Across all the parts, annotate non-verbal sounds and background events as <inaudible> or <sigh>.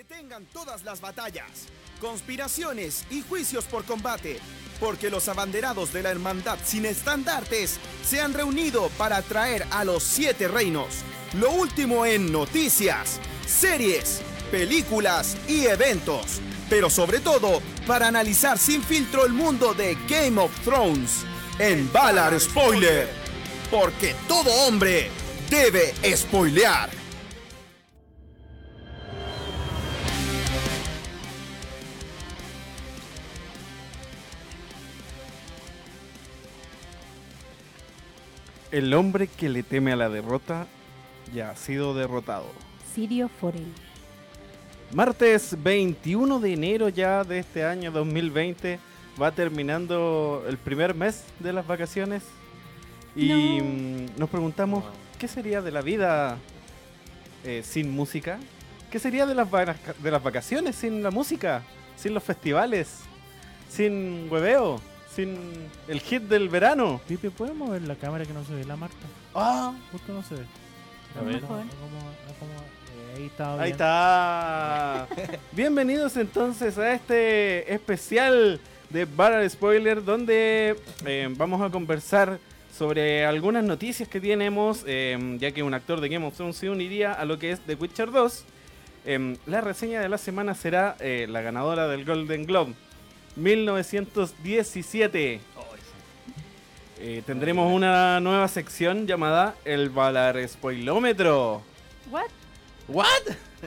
detengan todas las batallas, conspiraciones y juicios por combate, porque los abanderados de la hermandad sin estandartes se han reunido para traer a los siete reinos lo último en noticias, series, películas y eventos, pero sobre todo para analizar sin filtro el mundo de Game of Thrones en Valar Spoiler, porque todo hombre debe spoilear. El hombre que le teme a la derrota ya ha sido derrotado. Sirio Forel. Martes 21 de enero ya de este año 2020 va terminando el primer mes de las vacaciones y No. mm, nos preguntamos qué sería de la vida eh, sin música, qué sería de las, de las vacaciones sin la música, sin los festivales, sin hueveo, sin el hit del verano. Pipe, ¿puedes mover la cámara que no se ve la marca? Ah, Justo no se ve. A ver. ahí está Ahí bien. está. <laughs> Bienvenidos entonces a este especial de Baral Spoiler donde eh, vamos a conversar sobre algunas noticias que tenemos, eh, ya que un actor de Game of Thrones se uniría a lo que es The Witcher 2. Eh, la reseña de la semana será eh, la ganadora del Golden Globe 1917. Eh, tendremos una nueva sección llamada el Valar Spoilómetro. ¿What? ¿What?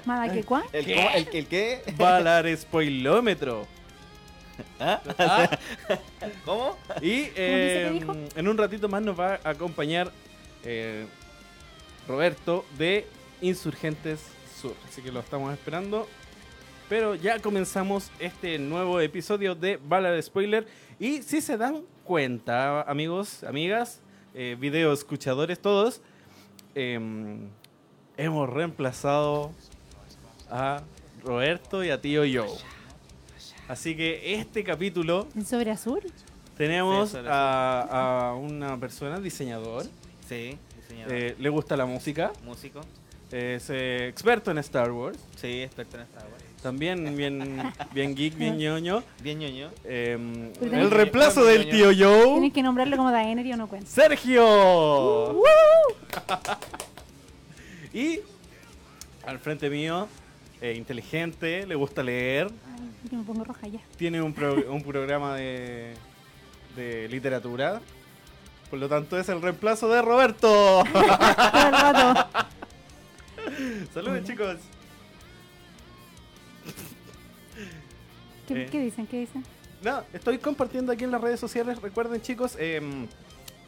¿Mada que cuá? ¿El, ¿Qué? ¿El, el qué? Valar Spoilómetro. <laughs> ¿Ah? <laughs> ¿Cómo? Y eh, en un ratito más nos va a acompañar eh, Roberto de Insurgentes Sur. Así que lo estamos esperando. Pero ya comenzamos este nuevo episodio de Valar Spoiler. Y si se dan cuenta, amigos, amigas, eh, video escuchadores, todos, em, hemos reemplazado a Roberto y a Tío Joe. Así que este capítulo ¿En sobre azul? tenemos Sí, eso a, a una persona, diseñador, Sí, diseñador. eh, le gusta la música, Músico. es eh, experto en Star Wars, Sí, experto en Star Wars. También bien, bien geek, bien ñoño. Bien ñoño. eh, Pero el reemplazo del tío Joe, Tienes que nombrarlo como Daenerys o no cuenta. Sergio. y al frente mío, eh, inteligente, le gusta leer, Ay, que me pongo roja ya. tiene un, pro- un programa de, de literatura. Por lo tanto, es el reemplazo de Roberto. <laughs> Todo el rato. Saludos, chicos. ¿Qué, Eh. qué dicen? ¿Qué dicen? No, estoy compartiendo aquí en las redes sociales. Recuerden, chicos, em,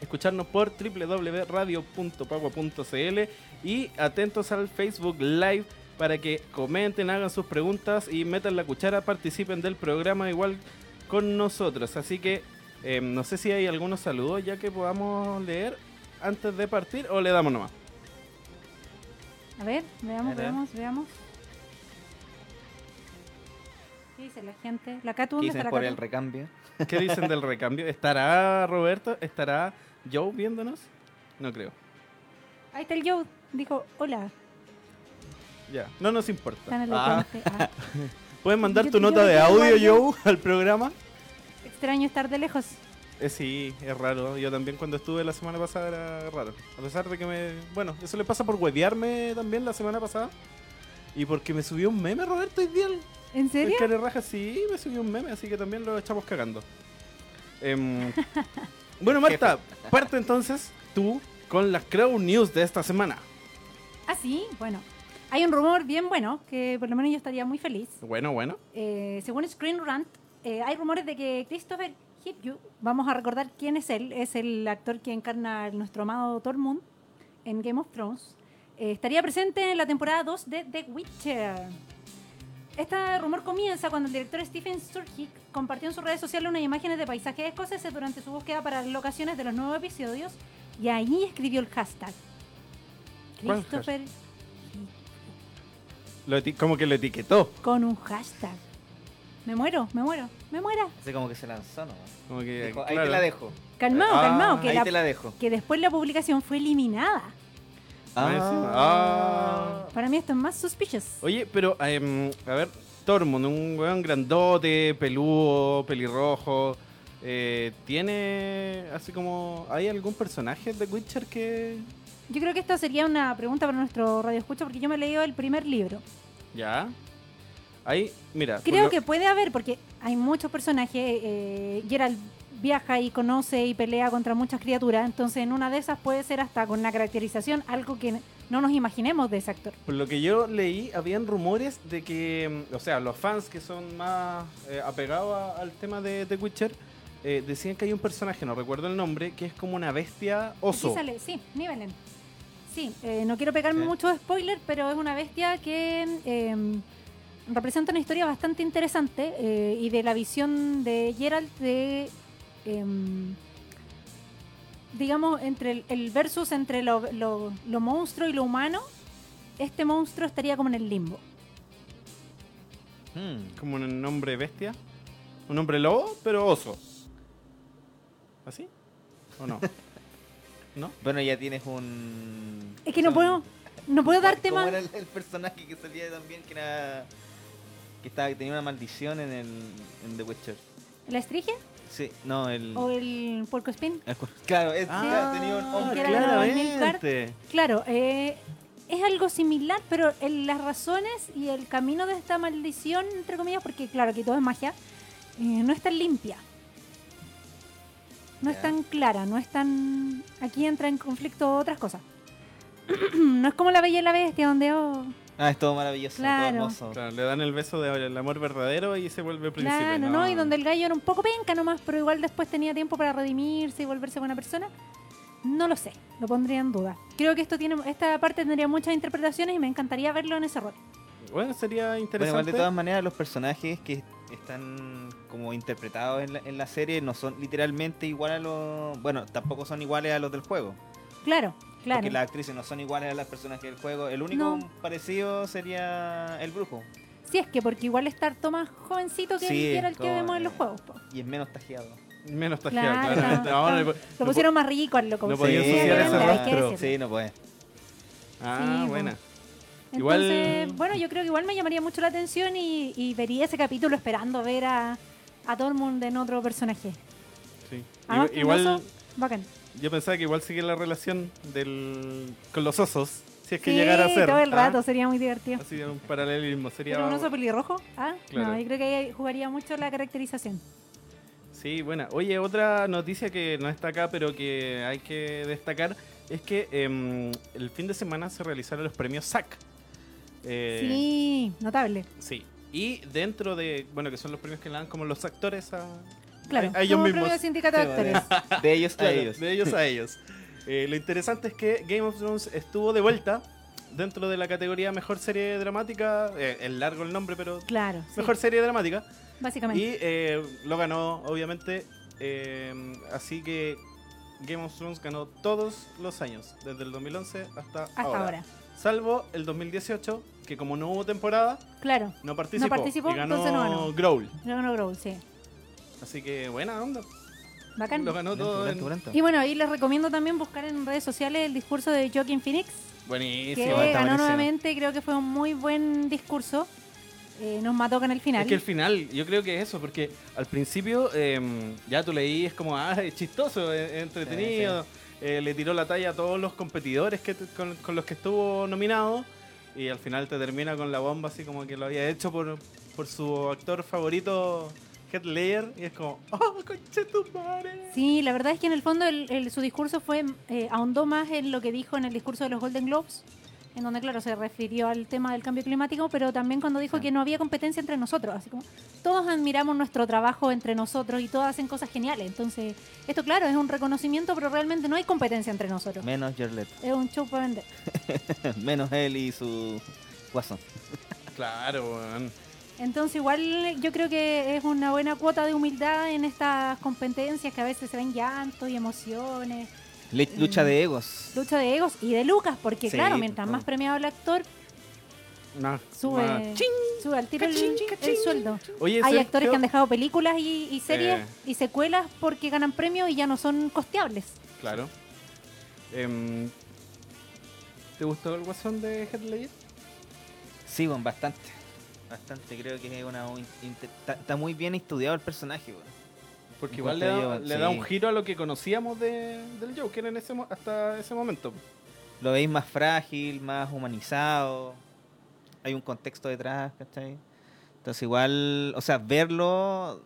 escucharnos por www.radio.pagua.cl y atentos al Facebook Live para que comenten, hagan sus preguntas y metan la cuchara, participen del programa igual con nosotros. Así que em, no sé si hay algunos saludos ya que podamos leer antes de partir o le damos nomás. A ver, veamos, veamos, veamos. Dice la gente? ¿La Catu? ¿Dónde Dicen está la por Catu? el recambio. <laughs> ¿Qué dicen del recambio? ¿Estará Roberto? ¿Estará Joe viéndonos? No creo. Ahí está el Joe. Dijo, hola. Ya, no nos importa. Tan Ah. elocuente. Ah, <laughs> ¿Puedes mandar Yo- tu yo nota me de quiero audio, Joe, al programa? extraño estar de lejos. Eh, sí, es raro. Yo también cuando estuve la semana pasada era raro. A pesar de que me... Bueno, eso le pasa por huevearme también la semana pasada. Y porque me subió un meme, Roberto, día. ¿En serio? El care raja, sí, me subió un meme, así que también lo echamos cagando. Em, <laughs> bueno, Marta, parte entonces tú con las Crow News de esta semana. Ah, sí, bueno. Hay un rumor bien bueno que por lo menos yo estaría muy feliz. Bueno, bueno. Eh, según Screen Rant, eh, hay rumores de que Christopher Hipju, vamos a recordar quién es él, es el actor que encarna a nuestro amado Tormund en Game of Thrones, eh, estaría presente en la temporada 2 de The Witcher. Este rumor comienza cuando el director Stephen Sturgick compartió en sus redes sociales unas imágenes de paisajes escoceses durante su búsqueda para las locaciones de los nuevos episodios y ahí escribió el hashtag. ¿Cuál Christopher Lo eti- como que lo etiquetó. con un hashtag. Me muero, me muero, me muero. Así como que se lanzó, ¿no? Como que, Dijo, ahí claro. te la dejo. Calmado, Ah, calmado, que, ahí la- te la dejo. que después la publicación fue eliminada. Encima. Ah. Para mí esto es más suspicious. Oye, pero, em, a ver, Tormund, un weón grandote, peludo, pelirrojo. eh, ¿Tiene así como. ¿Hay algún personaje de Witcher que.? Yo creo que esta sería una pregunta para nuestro radio escucha porque yo me he leído el primer libro. Ya. Ahí, mira. Creo lo- que puede haber porque hay muchos personajes. Eh, Geralt viaja y conoce y pelea contra muchas criaturas. Entonces, en una de esas puede ser hasta con la caracterización algo que no nos imaginemos de ese actor. Por lo que yo leí, habían rumores de que, mm, o sea, los fans que son más eh, apegados a- al tema de The Witcher eh, decían que hay un personaje, no recuerdo el nombre, que es como una bestia oso. Aquí sale, sí, Nivelen. Sí, eh, no quiero pegarme mucho de spoiler, pero es una bestia que eh, representa una historia bastante interesante y de la visión de Geralt de, em, digamos, entre el, el versus entre lo, lo- lo monstruo y lo humano, este monstruo estaría como en el limbo. Hmm. Como un nombre bestia. Un hombre lobo, pero oso. ¿Así? ¿O no? <laughs> ¿No? Bueno, ya tienes un. Es que no puedo, no puedo darte <laughs> ¿Cómo más. era el, el personaje que salía también que era. que estaba, que tenía una maldición en el. en The Witcher? ¿La estrigia Sí, no, el. o el puerco spin? el Claro, es, Ah, claro, tenía un hombre. claramente. Claro, eh, es algo similar, pero en las razones y el camino de esta maldición, entre comillas, porque claro, aquí todo es magia, eh, no es tan limpia. No es tan clara, no es tan... Aquí entra en conflicto otras cosas. <clears throat> no es como la Bella y la Bestia, donde... oh, Ah, es todo maravilloso, Claro. todo hermoso. Claro, le dan el beso del amor verdadero y se vuelve príncipe. claro, ¿no? Y donde el gallo era un poco penca nomás, pero igual después tenía tiempo para redimirse y volverse buena persona. No lo sé, lo pondría en duda. Creo que esto tiene, esta parte tendría muchas interpretaciones y me encantaría verlo en ese rol. Bueno, sería Bueno, interesante. igual de todas maneras los personajes que están como interpretados en la, en la serie no son literalmente iguales a los... Bueno, tampoco son iguales a los del juego. Claro, claro. Porque las actrices no son iguales a las personas del juego. El único No. parecido sería el brujo. Sí, es que porque igual está harto más jovencito que Sí, el que era el que como, vemos en los juegos. po. Y es menos tajeado. Menos tajeado, Claro, está- <laughs> No, no lo pusieron más rico al loco. no sí, podía ensuciar ese. Sí, no puede. Ah, Sí, buena. Entonces, Igual- bueno, yo creo que igual me llamaría mucho la atención y, y vería ese capítulo esperando ver a, a Tormund en otro personaje. Sí. Además, igual eso, bacán. Yo pensaba que igual sigue la relación del con los osos, si es que sí, llegara a ser. todo el ¿ah? rato, sería muy divertido. Así un paralelismo sería. ¿Pero un oso pelirrojo? Ah, Claro. no, yo creo que ahí jugaría mucho la caracterización. Sí, buena. Oye, otra noticia que no está acá, pero que hay que destacar, es que em, el fin de semana se realizaron los premios SAC. Eh, Sí, notable. Sí. Y dentro de, bueno, que son los premios que le dan como los actores a, Claro, a, a ellos mismos. de sindicato de Sí, actores. De ellos a Claro, ellos. De ellos a <laughs> ellos. Eh, lo interesante es que Game of Thrones estuvo de vuelta dentro de la categoría Mejor Serie Dramática. eh, es largo el nombre, pero Claro, sí, Mejor Serie Dramática. básicamente. Y eh, lo ganó, obviamente. eh, así que Game of Thrones ganó todos los años, desde el 2011 hasta, Hasta ahora. ahora. Salvo el 2018, que como no hubo temporada, Claro, no participó. participó, y ganó, entonces no ganó. Growl. no, no, Growl, sí. Así que buena onda. Bacán. Lo ganó todo. Pulento, en- pulento. Y bueno, ahí les recomiendo también buscar en redes sociales el discurso de Joaquin Phoenix, que Buenísimo. está ganó buenísimo. nuevamente, creo que fue un muy buen discurso. Eh, nos mató con el final. Es que el final, yo creo que es eso, porque al principio em, ya tú leí, es como, ah, es chistoso, es, es entretenido, eh, le tiró la talla a todos los competidores que con, con los que estuvo nominado, y al final te termina con la bomba así como que lo había hecho por, por su actor favorito, Heath Ledger, y es como, oh, conchetumare. Sí, la verdad es que en el fondo el- el- su discurso fue eh, ahondó más en lo que dijo en el discurso de los Golden Globes, en donde, claro, se refirió al tema del cambio climático, pero también cuando dijo Sí. que no había competencia entre nosotros, así como todos admiramos nuestro trabajo entre nosotros y todos hacen cosas geniales. Entonces, esto, claro, es un reconocimiento, pero realmente no hay competencia entre nosotros. Menos Jarlet. Es un show para vender. <laughs> Menos él y su guasón. Claro, weón. Entonces, igual yo creo que es una buena cuota de humildad en estas competencias que a veces se ven llantos y emociones. Le- lucha de egos. lucha de egos y de lucas, porque Sí, claro, mientras no. más premiado el actor, No, sube, no. sube al tiro el, Cachín, el cachín. sueldo. Oye, Hay actores que han dejado películas y, y series Eh. y secuelas porque ganan premios y ya no son costeables. Claro. Em, ¿Te gustó el guasón de Heath Ledger? Sí, bueno, bastante. Bastante, creo que es una. Está, muy bien estudiado el personaje. Porque igual le da, yo, le da un giro a lo que conocíamos de, del Joker en ese, hasta ese momento. Lo veis más frágil, más humanizado. Hay un contexto detrás, ¿cachai? Entonces, igual, o sea, verlo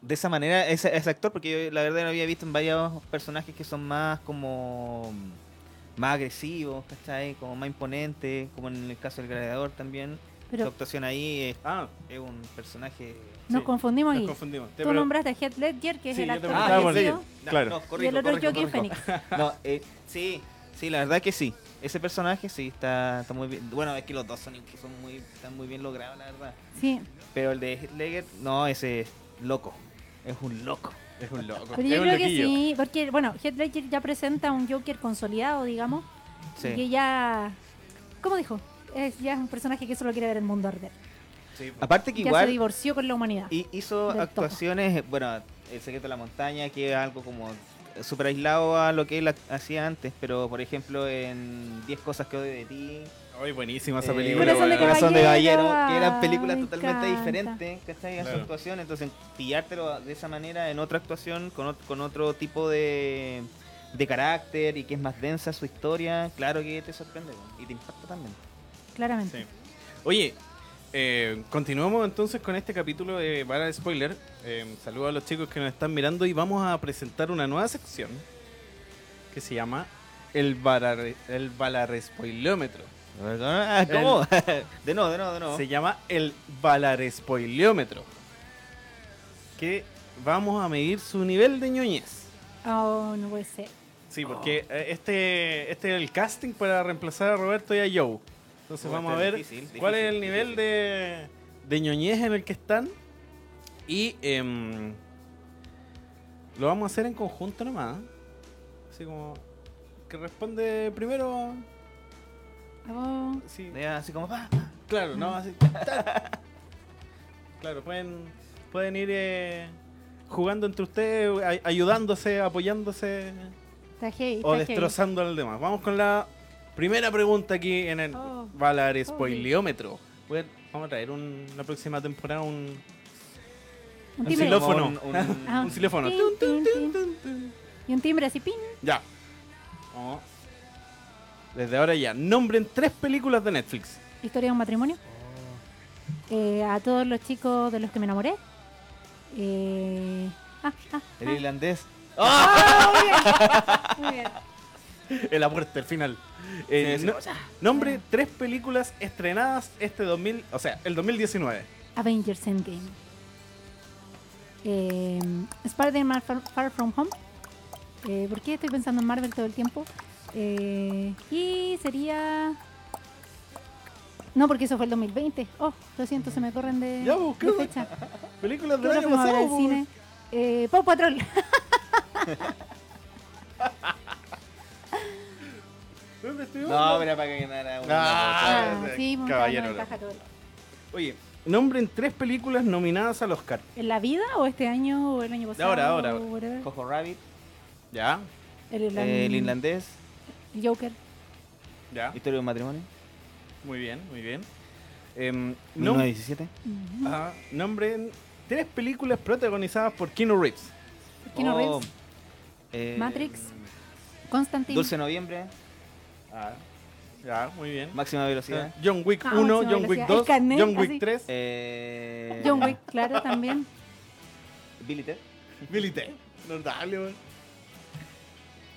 de esa manera, ese, ese actor, porque yo la verdad lo había visto en varios personajes que son más como. más agresivos, ¿cachai? Como más imponentes, como en el caso del gladiador también. Su Pero actuación ahí es, Ah, es un personaje. nos sí, confundimos nos aquí. confundimos. Tú pre- nombraste a Heath Ledger, que es Sí, el actor fallecido, Ledger. Claro. No, y el corrijo, otro corrijo, Joaquin corrijo. Phoenix. <laughs> No, eh, sí, sí, la verdad que sí. Ese personaje sí está, está muy bien. Bueno, es que los dos son, son muy, están muy bien logrados, la verdad. Sí, Pero el de Heath Ledger, no, ese es loco. Es un loco. Es un loco. pero yo creo que sí, porque, bueno, Heath Ledger ya presenta un Joker consolidado, digamos, y que Sí. ya, ¿cómo dijo? Es ya un personaje que solo quiere ver el mundo arder. Sí, Aparte que Ya se igual divorció con la humanidad. hi- hizo actuaciones, bueno, El secreto de la montaña, que es algo como súper aislado a lo que él ha- hacía antes, pero por ejemplo en 10 cosas que odio de ti, Ay, buenísima esa Eh, película. Corazón de. Corazón de Caballero, Caballero, que eran películas me totalmente encanta. diferentes, ¿cachai? A su Claro. actuación, entonces pillártelo de esa manera en otra actuación, con, con otro tipo de, de carácter y que es más densa su historia, claro que te sorprende y te impacta también. Claramente. Sí. Oye, eh, continuamos entonces con este capítulo de Para de Spoiler. Eh, saludos a los chicos que nos están mirando y vamos a presentar una nueva sección que se llama El Balar, el Balarrespoilómetro. Ah, ¿Cómo? <laughs> de nuevo, de nuevo, de nuevo. Se llama el Balarespoilómetro. Que vamos a medir su nivel de ñoñez. Oh, no puede ser. Sí, porque eh, este, este es el casting para reemplazar a Roberto y a Joe. Entonces vamos a ver difícil, cuál es el nivel difícil. de, de ñoñez en el que están. Y em, lo vamos a hacer en conjunto nomás. Así como que responde primero. Oh, Sí, así como, pa, claro, no, así. claro, pueden, pueden ir eh, jugando entre ustedes, ay- ayudándose, apoyándose está heavy. o heavy. destrozando al demás. Vamos con la primera pregunta aquí en el Oh. Valar Spoileómetro. Voy a- Vamos a traer un- la próxima temporada un, Un un xilófono. un- Ah, xilófono. Y un timbre así, pin. Ya. Desde ahora ya. Nombren tres películas de Netflix. Historia de un matrimonio. Eh, a todos los chicos de los que me enamoré. Eh, ah, ah, el ah. irlandés. Muy bien. En la puerta, el final. Eh, Sí, no- nombre tres películas estrenadas este 2000, o sea, el 2019. Avengers Endgame. Eh, Spider-Man Far, Far From Home. Eh, ¿Por qué estoy pensando en Marvel todo el tiempo? Eh, y sería... No, porque eso fue el 2020. Oh, lo siento, se me corren de, Ya, pues, ¿qué de onda? fecha. <laughs> Películas ¿Qué del año pasado. po, cine? Eh, Paw Patrol. <laughs> ¿Dónde estuvimos? No, pero para que ganara una. Ah, Ah, sí, caballero. no encaja todo. Oye, nombren tres películas nominadas al Oscar. ¿En la vida o este año o el año pasado? ahora, ahora? Cojo Rabbit, Ya, El, irlan- eh, el irlandés, el Joker. ya. Historia de un matrimonio, Muy bien, muy bien. Nom- 1917. Ujú. Ajá, nombren tres películas protagonizadas por Keanu Reeves. Keanu Oh, Reeves. eh, Matrix. Constantine. Dulce Noviembre, Ah, ya, muy bien. Máxima Velocidad. John Wick Ah, 1, máxima John Wick velocidad. 2, El carnet, John Wick así. 3, Eh, John Wick, claro, también. <laughs> Billy Ted. Billy Ted. Notable, weón.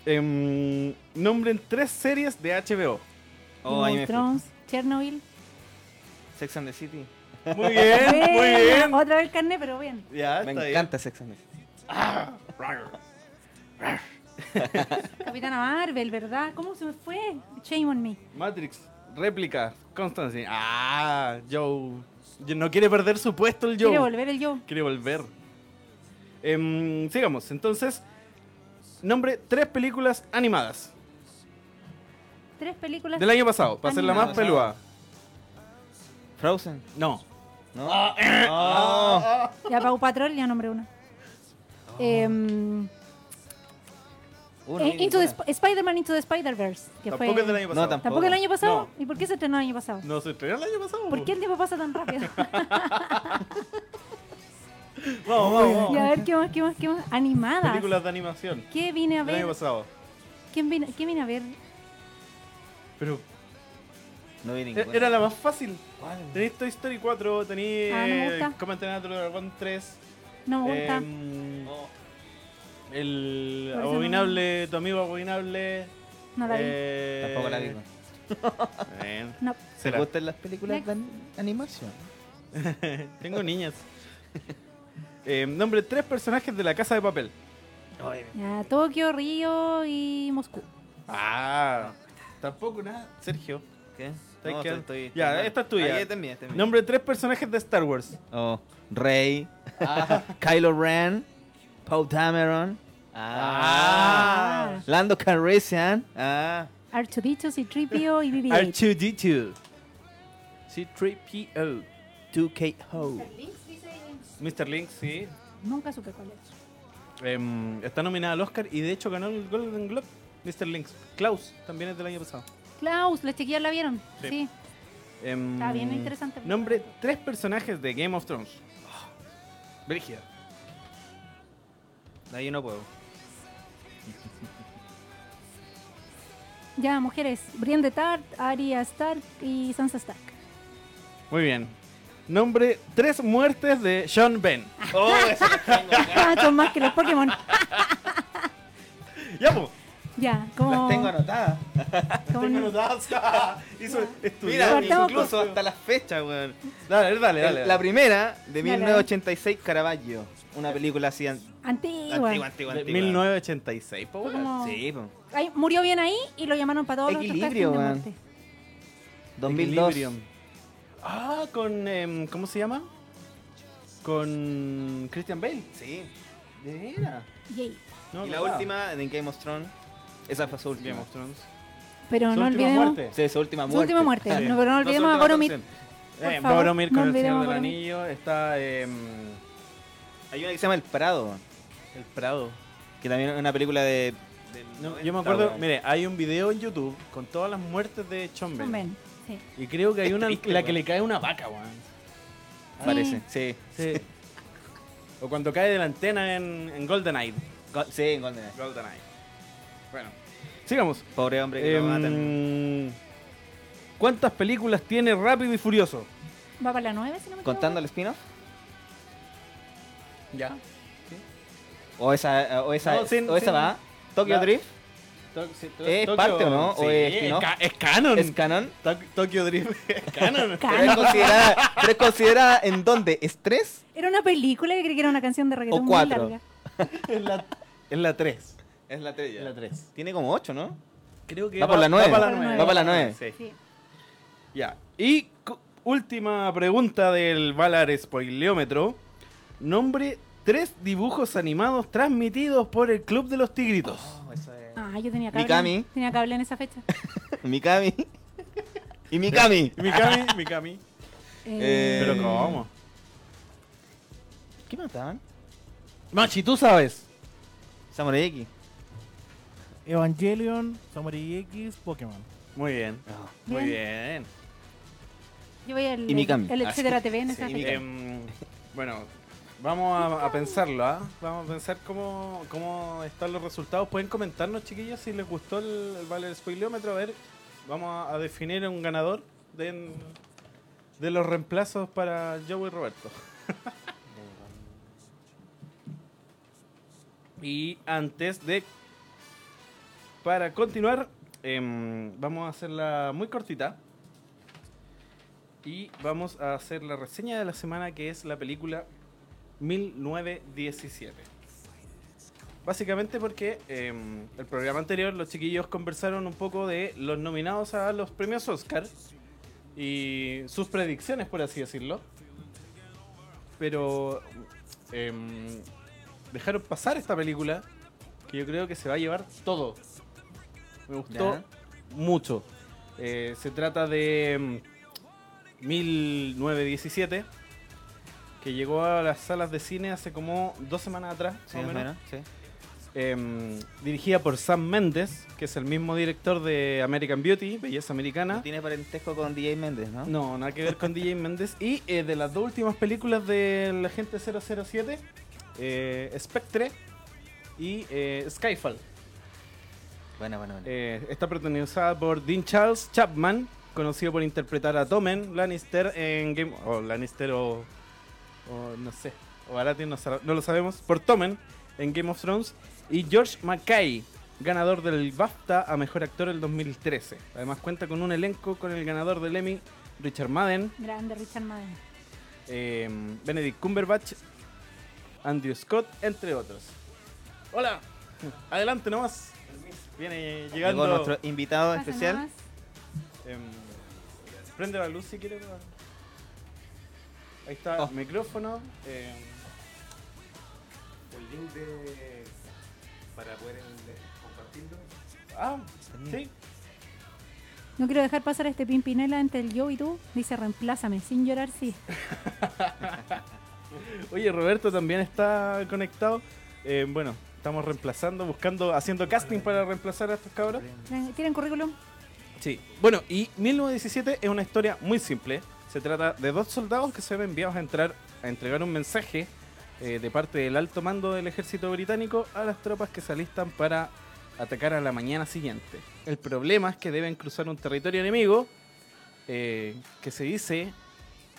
Em, nombren tres series de HBO. Oh, Game of fui. Thrones, Chernobyl. Sex and the City. Muy bien, muy Buena, bien. Otra vez carne, pero bien. Ya, Me está bien. encanta Sex and the City. <laughs> Capitana Marvel, ¿verdad? ¿Cómo se me fue? Shame on me. Matrix, réplica, Constantine. Ah, Joe. No quiere perder su puesto el Joe. Quiere volver el yo. Quiere volver. Em, sigamos, entonces. Nombre tres películas animadas Tres películas. del año pasado, para ser la más peluda. Frozen. No. ¿No? eh, Oh. Ya Pau Patrol, ya nombré una. Uh, no Eh, Into the Spider-Man Into the Spider-Verse. Que Tampoco fue... es del año pasado. tampoco. ¿Tampoco el año pasado? No. ¿Y por qué se estrenó el año pasado? No se estrenó el año pasado. ¿Por qué el tiempo pasa tan rápido? <laughs> <laughs> Vamos, vamos, vamos. y a ver, ¿qué más, qué más, qué más? Animadas. Películas de animación. ¿Qué vine a El año ver? pasado. ¿Quién vine, ¿Qué vine a ver? Pero No vi ninguna. era la más fácil. Tenéis Toy Story 4, tenéis Ah, no me gusta. Comment Natural Dragon 3. No me gusta. em, No. El Por abominable, tu amigo abominable. no la vi. eh, Tampoco la vi. bien. No. ¿Te Será. gustan las películas Next. de an- animación? <laughs> Tengo niñas. Eh, nombre tres personajes de la casa de papel. Ya, Tokio, Río y Moscú. Ah, tampoco nada. Sergio. ¿Qué? No, estoy- estoy Ya, mal. esta es tuya. Ah. Nombre tres personajes de Star Wars. Oh, Rey, <laughs> Kylo Ren, Poe Dameron, Ah. Lando Calrissian, ah, Archudito, Citripio y BB-8. R2D2. C3PO. 2K Ho. Mr. Link, sí. Nunca supe cuál es. Em, está nominada al Oscar y de hecho ganó el Golden Globe. Mr. Link. Klaus también es del año pasado. Klaus, las chiquillas la vieron. Sí. Sí. Em, Está bien interesante. Nombre tres personajes de Game of Thrones. Brígida. Ahí no puedo. Ya, mujeres. Brienne de Tart, Arya Stark y Sansa Stark. Muy bien. Nombre tres muertes de Sean Ben. Oh, la tengo acá. Ah, son más que los Pokémon. ya, pues. Ya, como... Las tengo anotadas. <laughs> como- Tengo anotadas. <laughs> Hizo estudió. Mira, Partamos incluso con- hasta las fechas, weón. Dale, dale, dale. La primera, de Dale. 1986, Caravaggio. Una película así an- Antigua. antigua, antigua, antigua. 1986, po, como- Sí, po. Ay, murió bien ahí y lo llamaron para todos los Equilibrio, de weón. muerte. 2002. Equilibrium. Ah, con. em, ¿Cómo se llama? Con Christian Bale. Sí. De veras. Yay. No, y la verdad. última, en Game of Thrones. Esa fue su última. Game of Thrones. Pero Su no última olvidemos... muerte. Sí, su última Su muerte. última muerte. Sí. No, pero no su olvidemos a última Boromir. Por Eh, favor, Boromir no con el olvidemos Señor del Boromir. Anillo. Está em, Hay una que se llama El Prado, El Prado. que también es una película de... No, 90, yo me acuerdo, mire, hay un video en YouTube con todas las muertes de Sean Son Bell. Ben, sí. Y creo que hay una Triste, la que le cae una vaca, weón. Parece, sí. Sí. o cuando cae de la antena en, en GoldenEye. Go- sí, en Golden Age. GoldenEye. Bueno, sigamos. Pobre hombre que lo matan. Em, ¿Cuántas películas tiene Rápido y Furioso? Va para la 9, si no me equivoco. ¿Contando el spin-off? Ya. ¿O esa, o esa, No, sin- o esa sin- va? ¿Tokyo La- Drift? ¿Es parte o no? ¿O es spin-off? ca- es canon. ¿Es canon? To- Tokyo Drift <laughs> es canon. Ca- ¿Pero es considerada, pero es considerada en dónde? ¿Es tres? Era una película que creí que era una canción de reggaetón O muy cuatro. larga. <laughs> es la, es la 3. Es la tres. Es la 3. Tiene como ocho, ¿no? Creo que Va por la nueve. Va para la Va 9. por la nueve. Sí. Sí. Ya. Y última pregunta del Valar Spoileómetro. Nombre tres dibujos animados transmitidos por el Club de los Tigritos. Oh, eso es. Ah, yo tenía cable. Mikami. Tenía cable en esa fecha. <laughs> Mikami. y Mikami. <laughs> Mikami, Mikami. Eh, Pero ¿cómo? ¿Qué mataban? Machi, tú sabes. Samurai X. Evangelion, Samurai X, Pokémon. Muy bien. Muy Bien. bien. Yo voy al Y Mikami. el Ah, etcétera. TV en Sí, esa y fecha. Em, bueno, vamos a, pensarlo, ¿ah? Vamos a pensar cómo, cómo están los resultados. Pueden comentarnos, chiquillos, si les gustó el, el Valer Spoileómetro. A ver, vamos a, a definir un ganador de, de los reemplazos para Joe y Roberto. <laughs> y antes de... Para continuar, em, vamos a hacerla muy cortita. Y vamos a hacer la reseña de la semana que es la película 1917. Básicamente porque em, el programa anterior los chiquillos conversaron un poco de los nominados a los premios Oscar y sus predicciones, por así decirlo. Pero em, dejaron pasar esta película que yo creo que se va a llevar todo. Me gustó Ya. mucho. Eh, se trata de em, 1917 que llegó a las salas de cine hace como dos semanas atrás, Sí, más o menos. sí. em, dirigida por Sam Mendes, que es el mismo director de American Beauty, Belleza Americana. No tiene parentesco con DJ Méndez, ¿no? No, nada que ver con DJ <laughs> Méndez. Y eh, de las dos últimas películas de la gente 007, eh, Spectre y eh, Skyfall. Bueno, bueno, bueno. Está protagonizada por Dean Charles Chapman, conocido por interpretar a Tommen Lannister en Game o Lannister o, o no sé, o Baratheon, no, no lo sabemos, por Tommen en Game of Thrones y George Mackay, ganador del BAFTA a mejor actor el 2013. Además cuenta con un elenco con el ganador del Emmy Richard Madden, Grande Richard Madden. eh, Benedict Cumberbatch, Andrew Scott, entre otros. Hola, adelante nomás. Viene llegando. Llegó nuestro invitado especial. Em, prende la luz si quiere. Ahí está Oh. el micrófono. em, el link de para poder compartirlo. ah, sí. No quiero dejar pasar este pimpinela entre el yo y tú. Dice, reemplázame, sin llorar, sí. <laughs> Oye, Roberto también está conectado. Em, bueno, estamos reemplazando, buscando, haciendo casting para reemplazar a estos cabros. ¿Tienen currículum? Sí. Bueno, y 1917 es una historia muy simple. Se trata de dos soldados que se ven enviados a entrar a entregar un mensaje eh, de parte del alto mando del ejército británico a las tropas que se alistan para atacar a la mañana siguiente. El problema es que deben cruzar un territorio enemigo eh, que se dice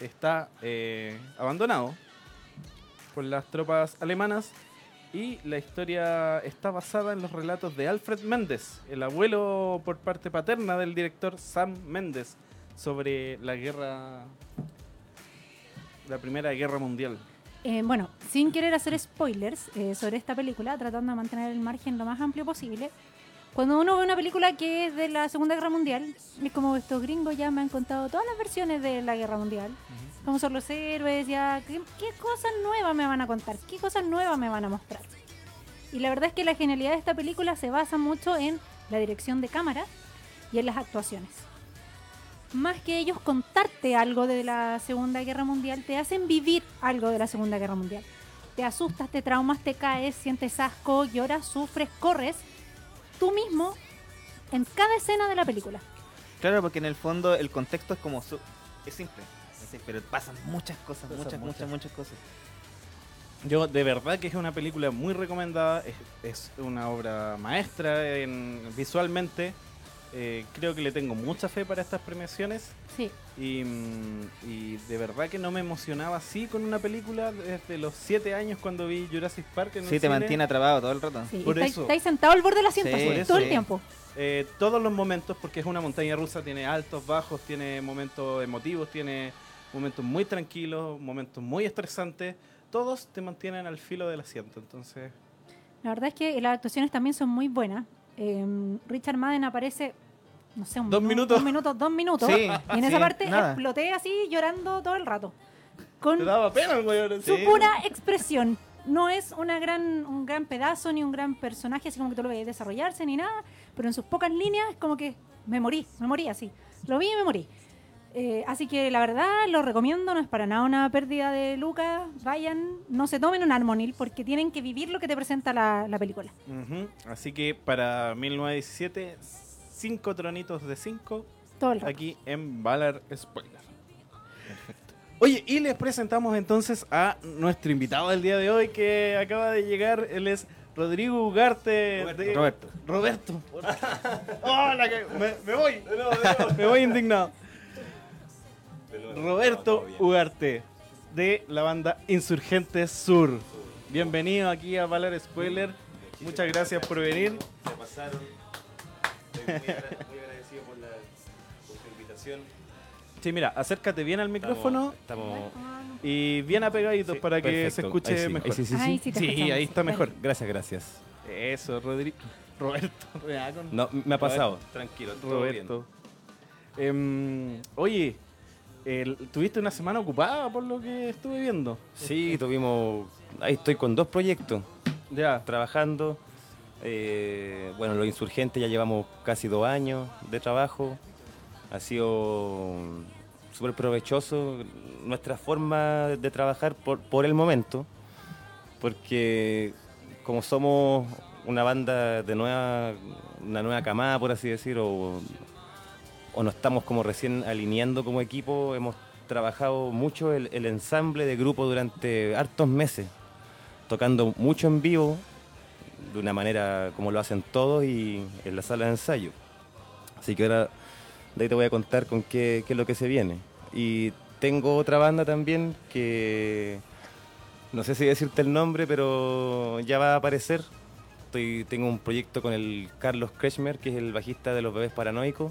está eh, abandonado por las tropas alemanas y la historia está basada en los relatos de Alfred Méndez, el abuelo por parte paterna del director Sam Méndez, sobre la guerra, la primera guerra mundial. Eh, bueno, sin querer hacer spoilers eh, sobre esta película, tratando de mantener el margen lo más amplio posible, cuando uno ve una película que es de la Segunda Guerra Mundial, es como estos gringos ya me han contado todas las versiones de la Guerra Mundial, cómo son los héroes, ya, ¿qué, qué cosas nuevas me van a contar, qué cosas nuevas me van a mostrar. Y la verdad es que la genialidad de esta película se basa mucho en la dirección de cámara y en las actuaciones. Más que ellos contarte algo de la Segunda Guerra Mundial, te hacen vivir algo de la Segunda Guerra Mundial. Te asustas, te traumas, te caes, sientes asco, lloras, sufres, corres, tú mismo en cada escena de la película. Claro, porque en el fondo el contexto es como su- es simple, es simple, pero pasan muchas cosas, Pasan muchas, muchas. muchas, muchas cosas. Yo de verdad que es una película muy recomendada, es, es una obra maestra en, visualmente. Eh, creo que le tengo mucha fe para estas premiaciones Sí, y, mm, y de verdad que no me emocionaba así con una película desde los 7 años cuando vi Jurassic Park en el Sí, te cine. mantiene atrapado todo el rato. sí. Por y estáis, eso. estáis sentado al borde del asiento Sí, todo eso. el tiempo. Eh, todos los momentos, porque es una montaña rusa, tiene altos, bajos, tiene momentos emotivos, tiene momentos muy tranquilos, momentos muy estresantes. Todos te mantienen al filo del asiento. Entonces, La verdad es que las actuaciones también son muy buenas. Eh, Richard Madden aparece, no sé, un Dos un- minutos. Dos minutos, dos minutos. Sí, y en esa parte nada. exploté así llorando todo el rato. Con te daba pena el weón. su Sí. pura expresión. No es una gran, un gran pedazo ni un gran personaje, así como que tú lo ves desarrollarse ni nada, pero en sus pocas líneas es como que me morí, me morí así. Lo vi y me morí. Eh, así que la verdad lo recomiendo, no es para nada una pérdida de Lucas. Vayan, no se tomen un Harmonil porque tienen que vivir lo que te presenta la, la película. Así que para 1917, cinco tronitos de 5 Todo el aquí en Valar Spoiler. Oye, y les presentamos entonces a nuestro invitado del día de hoy que acaba de llegar. Él es Rodrigo Ugarte. de- Roberto. Roberto. <laughs> Hola, que- me, me voy. me voy indignado. Roberto Ugarte de la banda Insurgentes Sur. Bienvenido aquí a Valar Spoiler. Muchas gracias por venir. Se pasaron. Estoy muy, agra- muy agradecido por, la, por su invitación. Sí, mira, acércate bien al micrófono Estamos. y bien apegaditos Sí, para que se escuche Ahí sí, mejor. ahí sí, sí, sí. Ay, sí, ahí está mejor. Gracias, gracias. Eso, Rodrigo. Roberto. No, me ha pasado. Roberto. Tranquilo, todo bien. Roberto. Em, oye, tuviste una semana ocupada por lo que estuve viendo. Sí, tuvimos. Ahí estoy con dos proyectos Ya. trabajando. Eh, bueno, los insurgentes ya llevamos casi dos años de trabajo. Ha sido súper provechoso nuestra forma de trabajar por, por el momento, porque como somos una banda de nueva, una nueva camada, por así decir, o, o nos estamos como recién alineando como equipo, hemos trabajado mucho el, ensamble de grupo durante hartos meses, tocando mucho en vivo, de una manera como lo hacen todos y en la sala de ensayo. Así que ahora de ahí te voy a contar con qué, qué es lo que se viene. Y tengo otra banda también que no sé si decirte el nombre, pero ya va a aparecer. Estoy, tengo un proyecto con el Carlos Kretschmer, que es el bajista de los Bebés Paranoicos.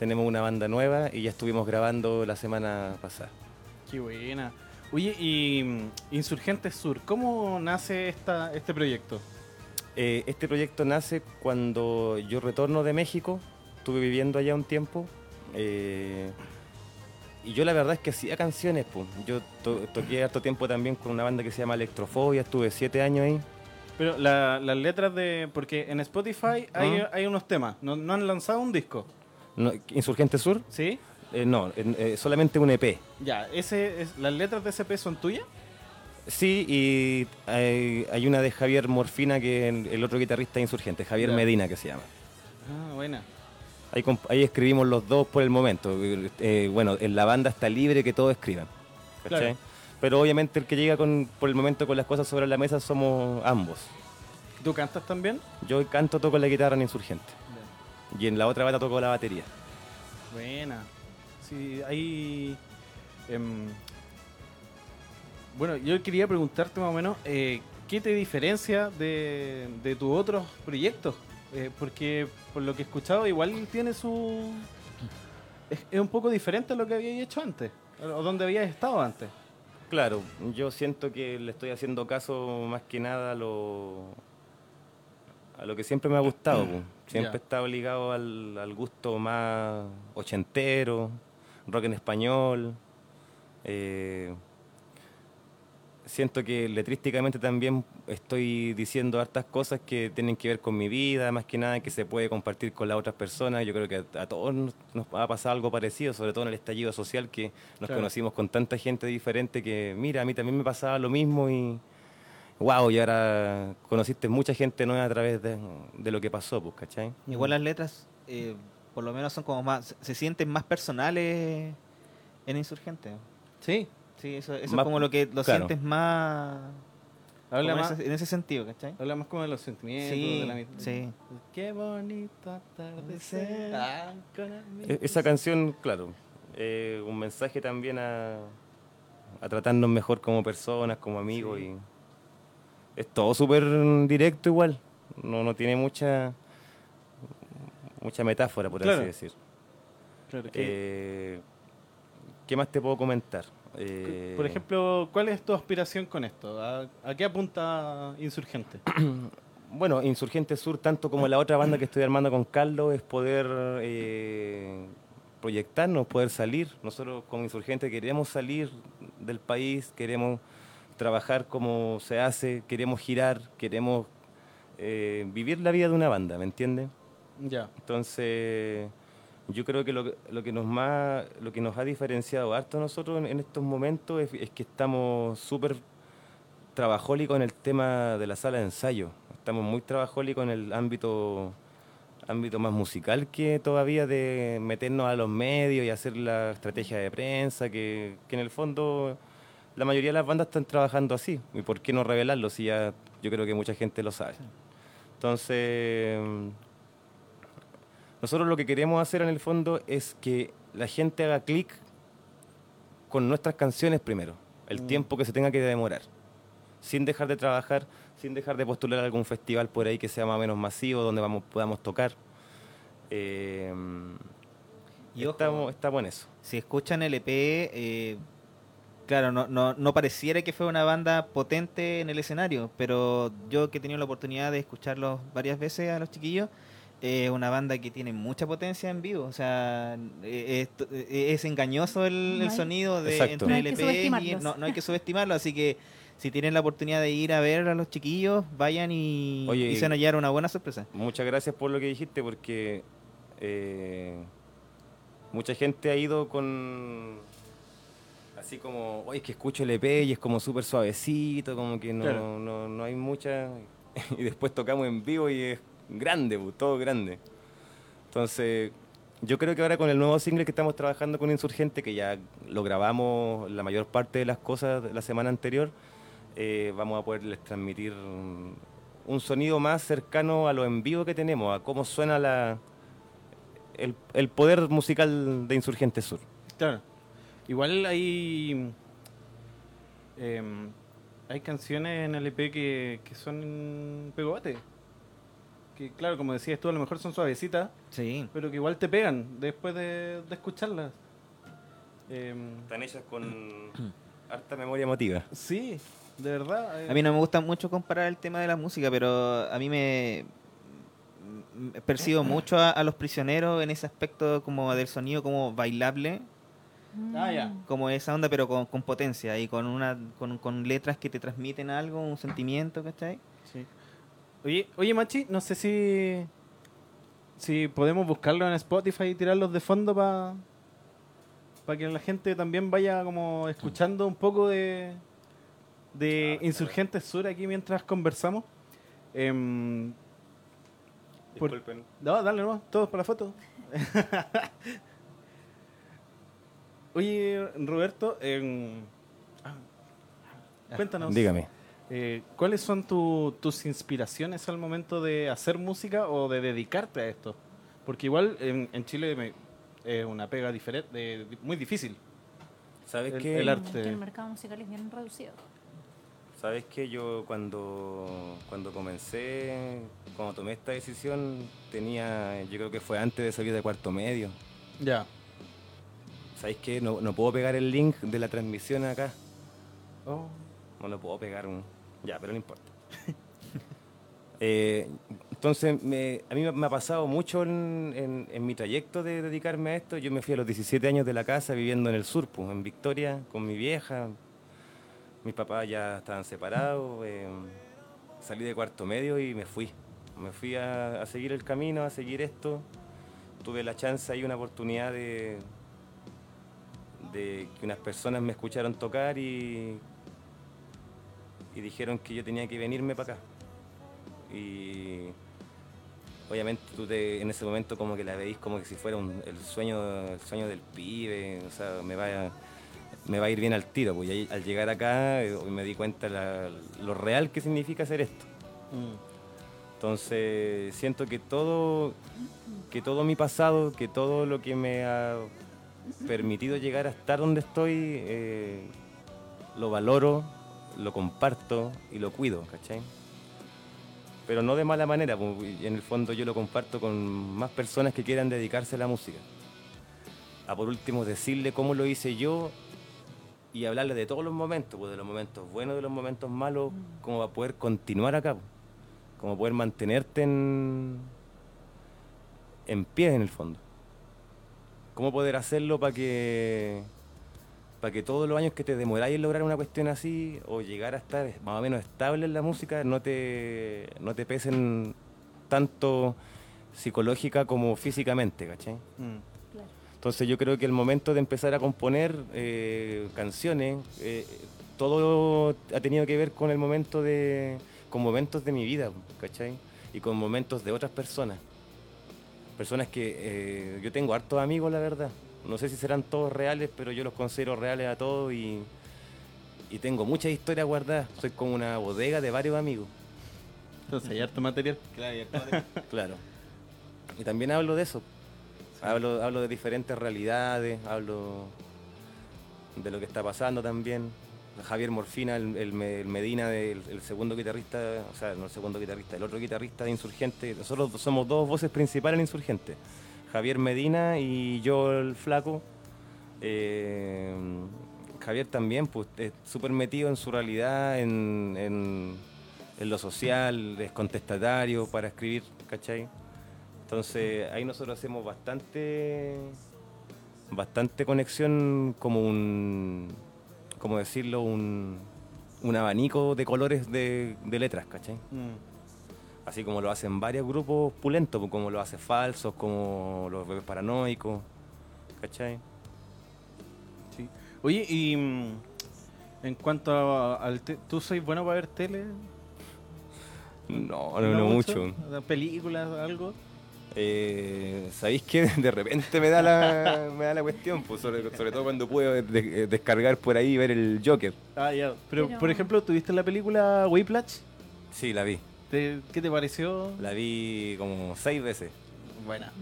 Tenemos una banda nueva y ya estuvimos grabando la semana pasada. Qué buena. Oye, y mm, Insurgentes Sur, ¿cómo nace esta, este proyecto? Eh, este proyecto nace cuando yo retorno de México, estuve viviendo allá un tiempo. eh, y yo la verdad es que hacía canciones, pues. Yo to- toqué harto tiempo también con una banda que se llama Electrofobia, estuve siete años ahí. Pero la- las letras de... Porque en Spotify hay, Ah. hay unos temas, no, no han lanzado un disco, No, ¿Insurgente Sur? ¿sí? Eh, no, eh, solamente un EP. Ya, ese es, ¿las letras de SP son tuyas? Sí, y hay, hay una de Javier Morfina, que el, el otro guitarrista insurgente, Javier Ya. Medina, que se llama. Ah, buena. Ahí, escribimos los dos por el momento. Eh, bueno, en la banda está libre que todos escriban. ¿cachai? Claro. Pero obviamente el que llega con, por el momento con las cosas sobre la mesa somos ambos. ¿Tú cantas también? Yo canto, toco la guitarra en Insurgente. Y en la otra banda toco la batería. Buena. Sí, hay... em, bueno, yo quería preguntarte más o menos, eh, ¿qué te diferencia de, de tus otros proyectos? Eh, porque por lo que he escuchado, igual tiene su... Es, es un poco diferente a lo que habías hecho antes, o donde habías estado antes. Claro, yo siento que le estoy haciendo caso más que nada a lo, a lo que siempre me ha gustado. <clears throat> Siempre Ya. he estado ligado al, al gusto más ochentero, rock en español. eh, siento que letrísticamente también estoy diciendo hartas cosas que tienen que ver con mi vida, más que nada que se puede compartir con las otras personas. Yo creo que a, a todos nos, nos ha pasado algo parecido, sobre todo en el estallido social, que nos Claro. conocimos con tanta gente diferente que, mira, a mí también me pasaba lo mismo y, wow, y ahora conociste mucha gente nueva a través de, de lo que pasó, pues, ¿cachai? Igual las letras, eh, por lo menos son como más, se sienten más personales en Insurgente. Sí. Sí, eso, eso Más- es como lo que lo claro. sientes más Habla más, ese- en ese sentido, ¿cachai? habla más como de los sentimientos, Sí, de la amistad. sí. Qué bonito atardecer. Ah, con Esa canción, claro, eh, un mensaje también a, a tratarnos mejor como personas, como amigos y es todo súper directo igual, no, no tiene mucha mucha metáfora por Claro. así decir. Claro, que- Eh, ¿Qué más te puedo comentar? Eh, Por ejemplo, ¿cuál es tu aspiración con esto? ¿A, a qué apunta Insurgente? <clears throat> Bueno, Insurgente Sur, tanto como la otra banda que estoy armando con Carlos, es poder eh, proyectarnos, poder salir. Nosotros como Insurgente queremos salir del país, queremos trabajar como se hace, queremos girar, queremos eh, vivir la vida de una banda, ¿me entiendes? ya. Entonces, yo creo que lo, que- lo que nos más, lo que nos ha diferenciado harto a nosotros en, en estos momentos es, es que estamos súper trabajólicos en el tema de la sala de ensayo. Estamos muy trabajólicos en el ámbito ámbito más musical que todavía de meternos a los medios y hacer la estrategia de prensa, que, que en el fondo la mayoría de las bandas están trabajando así. ¿Y por qué no revelarlo si ya yo creo que mucha gente lo sabe? Entonces, nosotros lo que queremos hacer en el fondo es que la gente haga clic con nuestras canciones primero, el Mm. tiempo que se tenga que demorar, sin dejar de trabajar, sin dejar de postular a algún festival por ahí que sea más o menos masivo, donde vamos, podamos tocar. Eh, Y ojo, estamos, estamos en eso. si escuchan el EP, eh, claro, no, no, no pareciera que fue una banda potente en el escenario, pero yo que he tenido la oportunidad de escucharlos varias veces a los chiquillos, es una banda que tiene mucha potencia en vivo, o sea, eh, es, eh, es engañoso el, No sonido de Exacto. entre No que EP y no, no hay que subestimarlo, así que si tienen la oportunidad de ir a ver a los chiquillos, vayan y, Oye, y se van a hallar una buena sorpresa. Muchas gracias por lo que dijiste, porque eh, mucha gente ha ido con. Así como, oye, es que escucho el EP y es como súper suavecito, como que no, Claro. no, no hay mucha. <laughs> y después tocamos en vivo y es grande, todo grande. Entonces, yo creo que ahora con el nuevo single que estamos trabajando con Insurgente, que ya lo grabamos la mayor parte de las cosas la semana anterior, eh, vamos a poderles transmitir un, un sonido más cercano a lo en vivo que tenemos, a cómo suena la, el, el poder musical de Insurgente Sur. Claro. Igual hay. em, hay canciones en el EP que, que son pegote. Que, claro, como decías tú, a lo mejor son suavecitas, Sí. pero que igual te pegan después de, de escucharlas. Em, Están hechas con <clears throat> harta memoria emotiva. sí, de verdad. eh, A mí no me gusta mucho comparar el tema de la música, pero a mí me, me percibo mucho a, a los prisioneros en ese aspecto como del sonido como bailable, Ah, ya. como esa onda, pero con, con potencia y con una con, con letras que te transmiten algo, un sentimiento, ¿cachai? Sí. Oye, oye, Machi, no sé si. Si podemos buscarlo en Spotify y tirarlos de fondo para. Para que la gente también vaya como escuchando un poco de. De Insurgentes Sur aquí mientras conversamos. Por- Disculpen. no, dale nomás, todos para la foto. <laughs> Oye, Roberto, ah, cuéntanos. Dígame. Eh, ¿Cuáles son tu- tus inspiraciones al momento de hacer música o de dedicarte a esto? Porque igual en, en Chile me- es una pega diferente, muy difícil. ¿Sabes El- qué? el arte. Que el mercado musical es bien reducido. ¿Sabes que Yo cuando, cuando comencé, cuando tomé esta decisión, tenía, yo creo que fue antes de salir de cuarto medio. Ya. ¿Sabes qué? No, no puedo pegar el link de la transmisión acá. Oh. No lo puedo pegar. un- Ya, pero no importa. <laughs> Eh, entonces, me- a mí me- me ha pasado mucho en, en- en mi trayecto de dedicarme a esto. Yo me fui a los 17 años de la casa viviendo en el sur, pues, en Victoria, con mi vieja. Mis papás ya estaban separados. eh, salí de cuarto medio y me fui. Me fui a, a seguir el camino, a seguir esto. Tuve la chance y una oportunidad de, de que unas personas me escucharon tocar y, y dijeron que yo tenía que venirme para acá. Y obviamente tú te- en ese momento como que la veís como que si fuera un- el, sueño, el sueño del pibe, o sea, me va a, me va a ir bien al tiro, ahí, al llegar acá eh, me di cuenta la- lo real que significa hacer esto. Mm. Entonces siento que todo, que todo mi pasado, que todo lo que me ha permitido llegar a estar donde estoy, eh, lo valoro, lo comparto y lo cuido, ¿cachai? Pero no de mala manera, pues, en el fondo yo lo comparto con más personas que quieran dedicarse a la música. A por último decirle cómo lo hice yo y hablarle de todos los momentos, pues, de los momentos buenos, de los momentos malos, cómo va a poder continuar acá. pues como poder mantenerte en, en pie en el fondo. ¿Cómo poder hacerlo para que para que todos los años que te demoráis en lograr una cuestión así o llegar a estar más o menos estable en la música no te, no te pesen tanto psicológica como físicamente, ¿cachai? Mm. Claro. Entonces yo creo que el momento de empezar a componer eh, canciones, eh, todo ha tenido que ver con el momento de, con momentos de mi vida, ¿cachai? Y con momentos de otras personas. Personas que eh, yo tengo hartos amigos, la verdad. No sé si serán todos reales, pero yo los considero reales a todos y, y tengo muchas historias guardadas. Soy como una bodega de varios amigos. Entonces hay harto material. Claro. <laughs> Y también hablo de eso. Hablo, hablo de diferentes realidades, hablo de lo que está pasando también. Javier Morfina, el, el Me- el Medina, el, segundo guitarrista, o sea, no el segundo guitarrista, el otro guitarrista de Insurgente. Nosotros somos dos voces principales en Insurgente. Javier Medina y yo el flaco. Eh, Javier también, pues, es súper metido en su realidad, en, en- en lo social, es contestatario para escribir, ¿cachai? Entonces ahí nosotros hacemos bastante, bastante conexión como un, como decirlo, un, un abanico de colores de, de letras, ¿cachai? Mm. Así como lo hacen varios grupos pulentos, como lo hace Falsos, como los bebés paranoicos, ¿cachai? Sí. Oye, y mm, en cuanto a- al... te- ¿Tú sois bueno para ver tele? No, no, no, mucho. ¿Películas, algo? Eh, ¿Sabéis que <laughs> de repente me da la, me da la cuestión? Pues sobre, sobre todo cuando puedo de- descargar por ahí y ver el Joker. Ah, ya. Pero, Pero- por ejemplo, ¿tuviste la película Whiplash? Sí, la vi. ¿Te- ¿Qué te pareció? La vi como seis veces. Buena.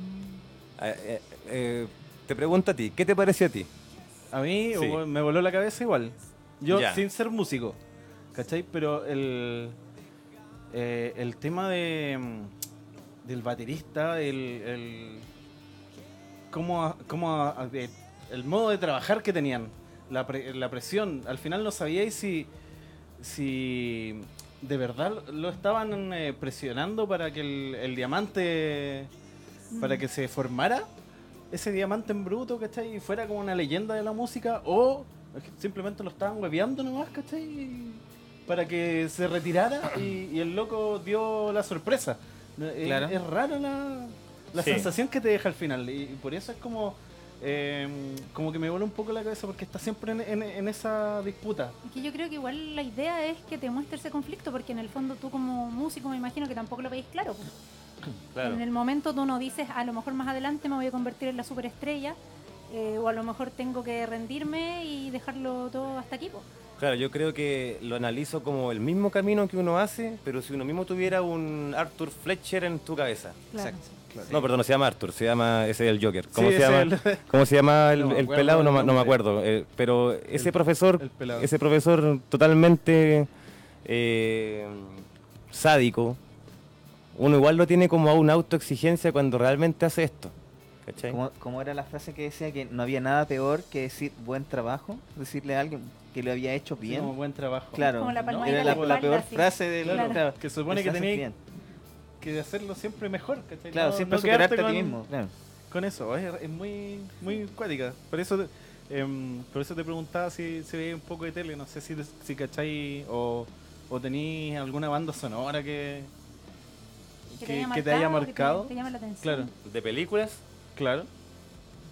Eh, eh, eh, te pregunto a ti, ¿qué te pareció a ti? A mí Sí. me voló la cabeza igual. Yo, Ya. sin ser músico, ¿cachai? Pero el, eh, el tema de, mm, del baterista, el, el cómo, cómo, el modo de trabajar que tenían, la, pre- la presión, al final no sabíais si, si de verdad lo estaban eh, presionando para que el, el diamante, para que se formara ese diamante en bruto, ¿cachai? Y fuera como una leyenda de la música, o simplemente lo estaban hueveando nomás, ¿cachai? Para que se retirara y, y el loco dio la sorpresa. Es, Claro. es rara la, la Sí. sensación que te deja al final, y, y por eso es como. eh, como que me vuela un poco la cabeza porque está siempre en, en- en esa disputa. Es que yo creo que igual la idea es que te muestre ese conflicto, porque en el fondo tú como músico me imagino que tampoco lo veis claro. pues. <clears throat> Claro. En el momento tú no dices, a lo mejor más adelante me voy a convertir en la superestrella, eh, o a lo mejor tengo que rendirme y dejarlo todo hasta aquí. pues. Claro, yo creo que lo analizo como el mismo camino que uno hace, pero si uno mismo tuviera un Arthur Fletcher en tu cabeza. Claro. Exacto. No, perdón, no se llama Arthur, se llama ese es el Joker. ¿Cómo Sí, se llama? el- ¿Cómo se llama el, No me el acuerdo pelado? No, me acuerdo. eh, pero ese El- profesor, ese profesor totalmente eh, sádico, uno igual lo tiene como a una autoexigencia cuando realmente hace esto. ¿Cachai? ¿Cómo, cómo era la frase que decía que no había nada peor que decir buen trabajo? Decirle a alguien que lo había hecho Sí, bien. como buen trabajo. Claro, Como la ¿no? era la, la la peor sí. frase del Claro, claro, que supone que bien. que hacerlo siempre mejor, ¿cachai? Claro, No- siempre no superarte a ti con- mismo. Claro. con eso, es, es muy muy cuática. Por eso te- em, por eso te preguntaba si se veía un poco de tele, no sé si, si cachai o, o tenéis alguna banda sonora que que, que te haya que te- marcado. te llama la atención. Claro, ¿De películas? Claro.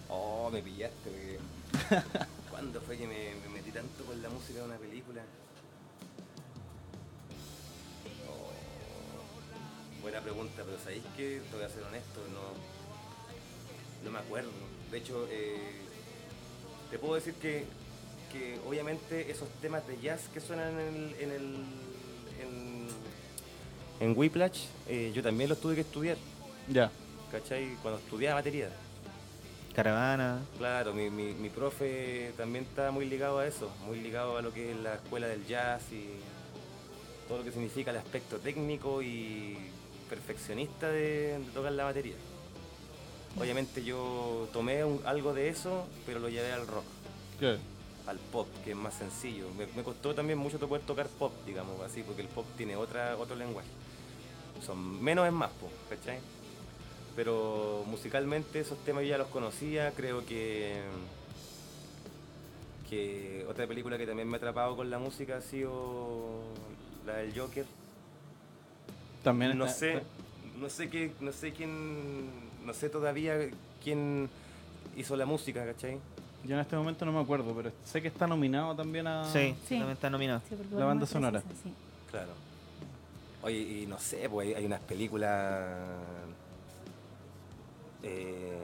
Oh, me pillaste. porque- <laughs> ¿Cuándo fue que me, me metí tanto con la música de una película? Oh, buena pregunta, pero ¿sabéis qué? Te voy a ser honesto, no, no me acuerdo. De hecho, eh, te puedo decir que, que obviamente esos temas de jazz que suenan en el... En el en, en Whiplash, eh, yo también los tuve que estudiar, Ya. ¿Cachai? Cuando estudiaba batería. Caravana. Claro, mi, mi, mi profe también está muy ligado a eso, muy ligado a lo que es la escuela del jazz y todo lo que significa el aspecto técnico y perfeccionista de, de tocar la batería. Obviamente yo tomé un- algo de eso, pero lo llevé al rock, Claro. al pop, que es más sencillo. Me, me costó también mucho poder tocar pop, digamos así, porque el pop tiene otra, otro lenguaje. Son menos es más, po, ¿cachai? Pero musicalmente esos temas yo ya los conocía, creo que que otra película que también me ha atrapado con la música ha sido la del Joker. También No está- sé, no sé qué, no sé quién, no sé todavía quién hizo la música, ¿cachai? Yo en este momento no me acuerdo, pero sé que está nominado también a Sí, Sí. también está nominado. Sí, La banda no sonora. sí. Claro. Oye, y no sé, pues hay, hay unas películas eh,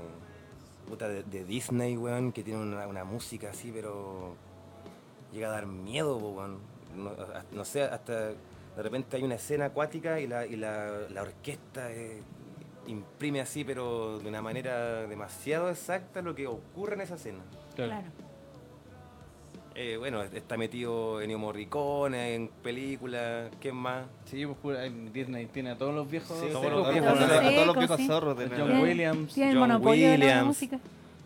puta, de, de Disney, weón, que tienen una, una música así, pero llega a dar miedo, weón. No, a- no sé, hasta de repente hay una escena acuática y la, y la, la orquesta eh, imprime así, pero de una manera demasiado exacta lo que ocurre en esa escena. Claro. Claro. Eh, bueno, está metido Ennio Morricone en películas, ¿qué más? Sí, pues pura- Disney tiene a todos los viejos. Sí, todos los viejos, a todos los viejos sí. zorros de John Williams, John monopolio de la Williams. música.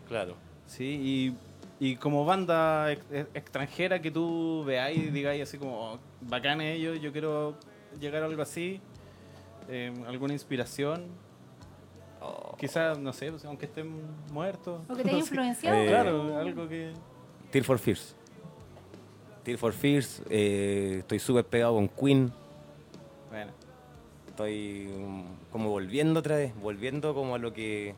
Claro. Sí, y, y como banda ex- ex- extranjera que tú veáis y digáis así como, oh, bacán ellos, yo quiero llegar a algo así, eh, alguna inspiración, quizás, no sé, pues, aunque estén muertos. O que te haya <laughs> influenciado. Eh, Claro, algo que... Tear for Fears. Tear for Fears. eh, estoy súper pegado con Queen. Bueno, Estoy mm, como volviendo otra vez. Volviendo como a lo que...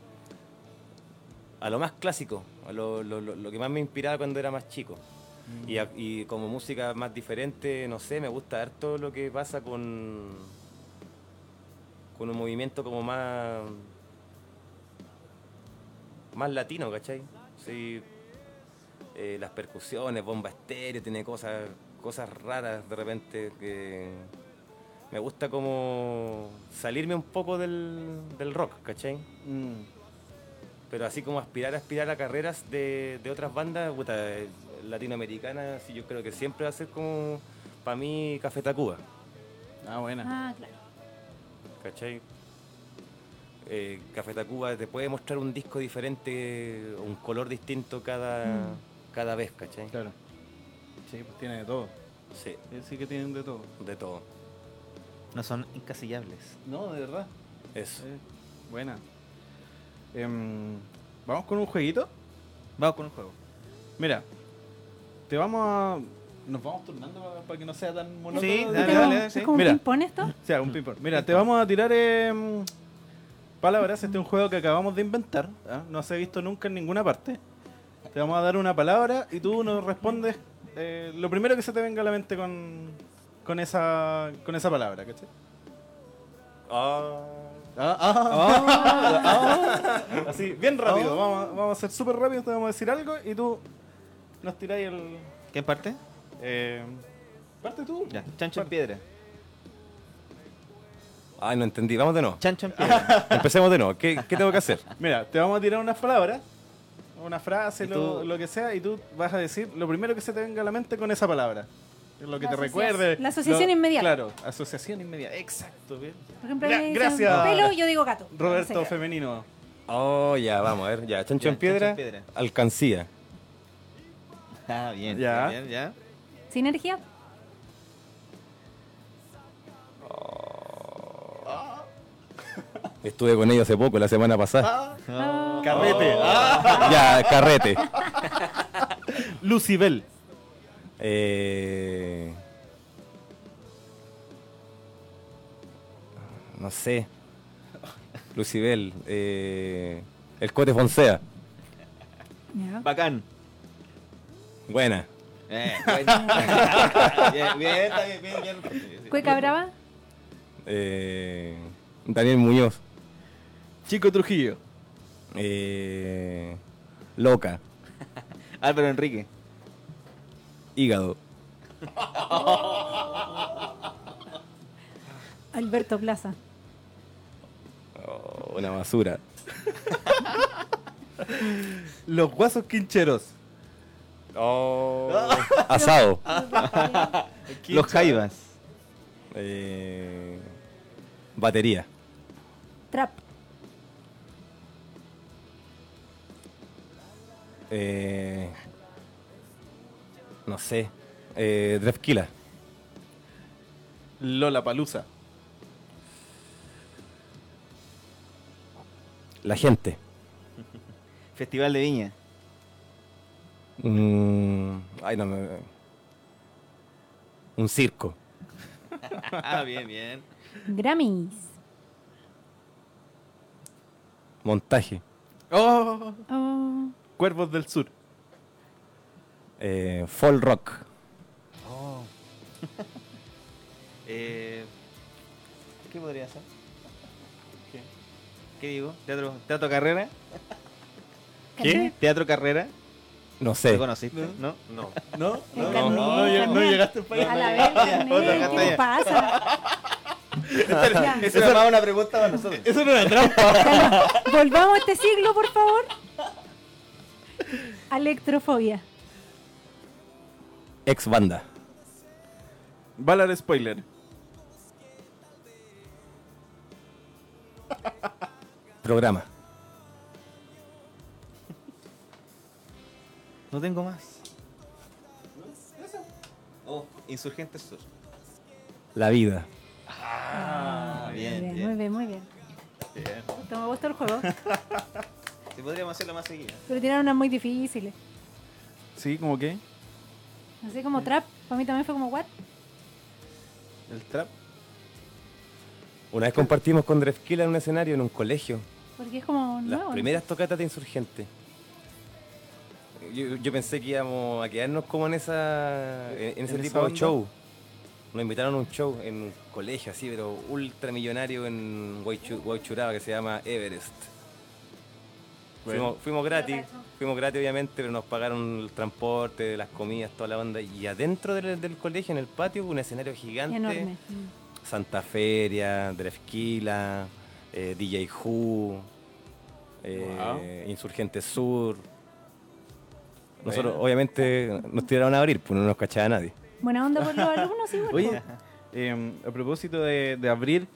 A lo más clásico. A lo, lo- que más me inspiraba cuando era más chico. Y, a- y como música más diferente, no sé, me gusta harto lo que pasa con... con un movimiento como más más latino, ¿cachai? Sí, eh, las percusiones, bomba estéreo, tiene cosas cosas raras de repente que me gusta como salirme un poco del, del rock, ¿cachai? Mm. Pero así como aspirar, aspirar a carreras de, de otras bandas puta, eh, latinoamericanas, sí, yo creo que siempre va a ser como, para mí, Café Tacuba, Ah, buena. Ah, claro. ¿cachai? Eh, Café Tacuba te puede mostrar un disco diferente, un color distinto cada, Mm. Cada vez, ¿cachai? Claro. Sí, pues tiene de todo. Sí, Sí, que tienen de todo. de todo. No son encasillables. No, de verdad. Eso. Sí. Buena. Em, Vamos con un jueguito. Vamos con un juego. Mira, te vamos a. Nos vamos turnando para, que no sea tan monótono. Sí, dale, ¿Es como- dale, ¿Es sí. como un Mira. ping-pong esto? <laughs> O sea, un ping-pong. Mira, te vamos a tirar em, palabras. Este es un juego que acabamos de inventar. ¿ah? No se ha visto nunca en ninguna parte. Te vamos a dar una palabra y tú nos respondes eh, lo primero que se te venga a la mente con, con, esa, con esa palabra, ¿cachai? Ah, Ah, ah, ah. <laughs> Así, bien rápido. Vamos, a- vamos a ser súper rápido. Te vamos a decir algo y tú nos tiráis el. ¿Qué parte? Eh, parte tú. Ya, chancho en piedra. Ay, no entendí. Vamos de nuevo. Chancho en piedra. <laughs> Empecemos de nuevo. ¿Qué, qué tengo que hacer? Mira, te vamos a tirar unas palabras, una frase, lo, lo que sea, y tú vas a decir lo primero que se te venga a la mente con esa palabra. Lo que La te recuerde. la asociación lo- inmediata. Claro, asociación inmediata. Exacto, bien. Por ejemplo, Gra- gracias. pelo, yo digo gato. Roberto No sé. Femenino. Oh, ya, vamos a ver. Ya, chancho Ya, en piedra. chancho en piedra. Alcancía. Ah, bien. Ya. Bien, ya. Sinergia. Estuve con ellos hace poco, la semana pasada. Ah, Carrete. <laughs> Ya, carrete. <laughs> Lucibel. Eh, no sé. Lucibel. Eh, el Cote Fonsea. Bacán. Buena. Eh, <laughs> bien, bien, bien, bien, bien. Cueca brava. Eh, Daniel Muñoz. Chico Trujillo. Eh, loca. <laughs> Álvaro Enrique. Hígado. <laughs> Alberto Plaza. Oh, una basura. <laughs> Los guasos quincheros. Oh, asado. Los Jaivas. Eh, batería. Trap. Eh, no sé. Eh, Drefkila. Lola Palusa. La gente. <laughs> Festival de Viña. Mm, ay, no me. Un circo. <laughs> Ah, bien, bien. Grammys. Montaje. Oh, Oh, Cuervos del Sur. Eh, folk rock. <laughs> Eh, ¿Qué podría ser? ¿Qué? ¿Qué digo? ¿Teatro, teatro carrera? Carnet. ¿Teatro carrera? No ¿Lo sé. conociste? ¿No? No. ¿No? No, llegaste para allá. A la vez, ¿qué pasa? Eso era una pregunta para nosotros. Eso no era trampa. Volvamos a este siglo, por favor. Electrofobia. Ex banda. Valar spoiler. <laughs> Programa. No tengo más. Oh, Insurgentes Sur. La vida. Ah, bien, Muy bien. muy bien, muy bien. Bien. Esto me gusta el juego, <laughs> Sí, podríamos hacerlo más seguido. pero tiraron unas muy difíciles. Sí, como que. Así como trap, para mí también fue como what? El trap. Una vez compartimos con Drefkila en un escenario en un colegio. Porque es como Las nuevo. ¿no? primeras tocatas de Insurgente. Yo, yo pensé que íbamos a quedarnos como en esa en ese ¿En tipo de show. nos invitaron a un show en un colegio así, pero ultramillonario en Huaychu- Huaychuraba que se llama Everest. Bueno. Fuimos, fuimos gratis, fuimos gratis obviamente, pero nos pagaron el transporte, las comidas, toda la onda. Y adentro del, del colegio, en el patio, un escenario gigante. Enorme. Santa Feria, Drefquila, eh, DJ Who, eh, Insurgente Sur. Nosotros, Bueno. obviamente, nos tiraron a abrir, pues no nos cachaba nadie. Buena onda por los <laughs> alumnos, igual. Oye, eh, a propósito de, de abrir,